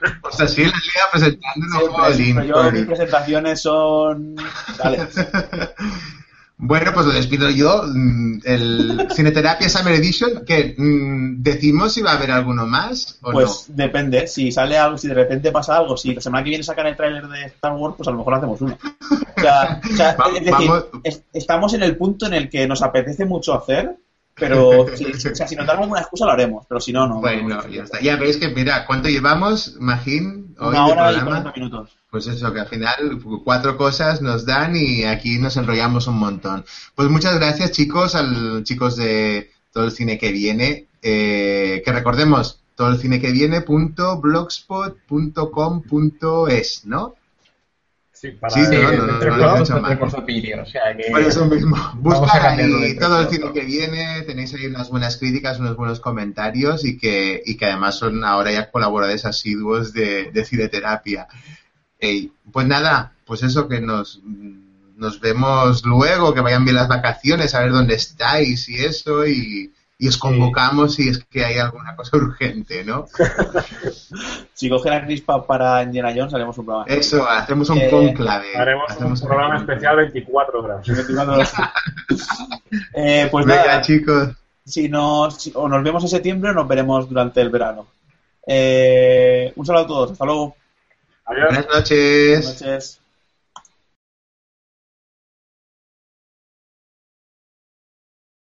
[laughs] O sea, sí, la he liado presentándolo. Sí, pues, yo, mis presentaciones son... Dale. [laughs] Bueno, pues lo despido yo. Mm, el [laughs] Cineterapia Summer Edition, que mm, decimos si va a haber alguno más o Pues depende. Si sale algo, si de repente pasa algo, si la semana que viene sacan el tráiler de Star Wars, pues a lo mejor hacemos uno. O sea, es decir, estamos en el punto en el que nos apetece mucho hacer, pero si, o sea, si nos damos una excusa lo haremos, pero si no, no. Bueno, ya está. Ya veis que, mira, ¿cuánto llevamos, Magín? Hoy una hora y 40 minutos. Pues eso, que al final cuatro cosas nos dan y aquí nos enrollamos un montón. Pues muchas gracias, chicos, al chicos de todo el cine que viene. Eh, que recordemos, todo el cine que viene punto blogspot.com.es, ¿no? Sí, para sí, no, no, no, no, o sea que... Por eso mismo, busca ahí todo el cine que viene, tenéis ahí unas buenas críticas, unos buenos comentarios y que, y que además son ahora ya colaboradores asiduos de, de cineterapia. pues nada, pues eso que nos, nos vemos luego, que vayan bien las vacaciones, a ver dónde estáis y eso, y, y os convocamos si es que hay alguna cosa urgente, ¿no? [laughs] si coge la crispa para Indiana Jones, haremos un programa. Eso, hacemos un eh, conclave. Haremos un, programa especial 24 horas. [laughs] 24 horas. [laughs] eh, pues Venga, nada, chicos. Si nos, o nos vemos en septiembre o nos veremos durante el verano. Eh, un saludo a todos, hasta luego. Adiós. Buenas noches. Buenas noches.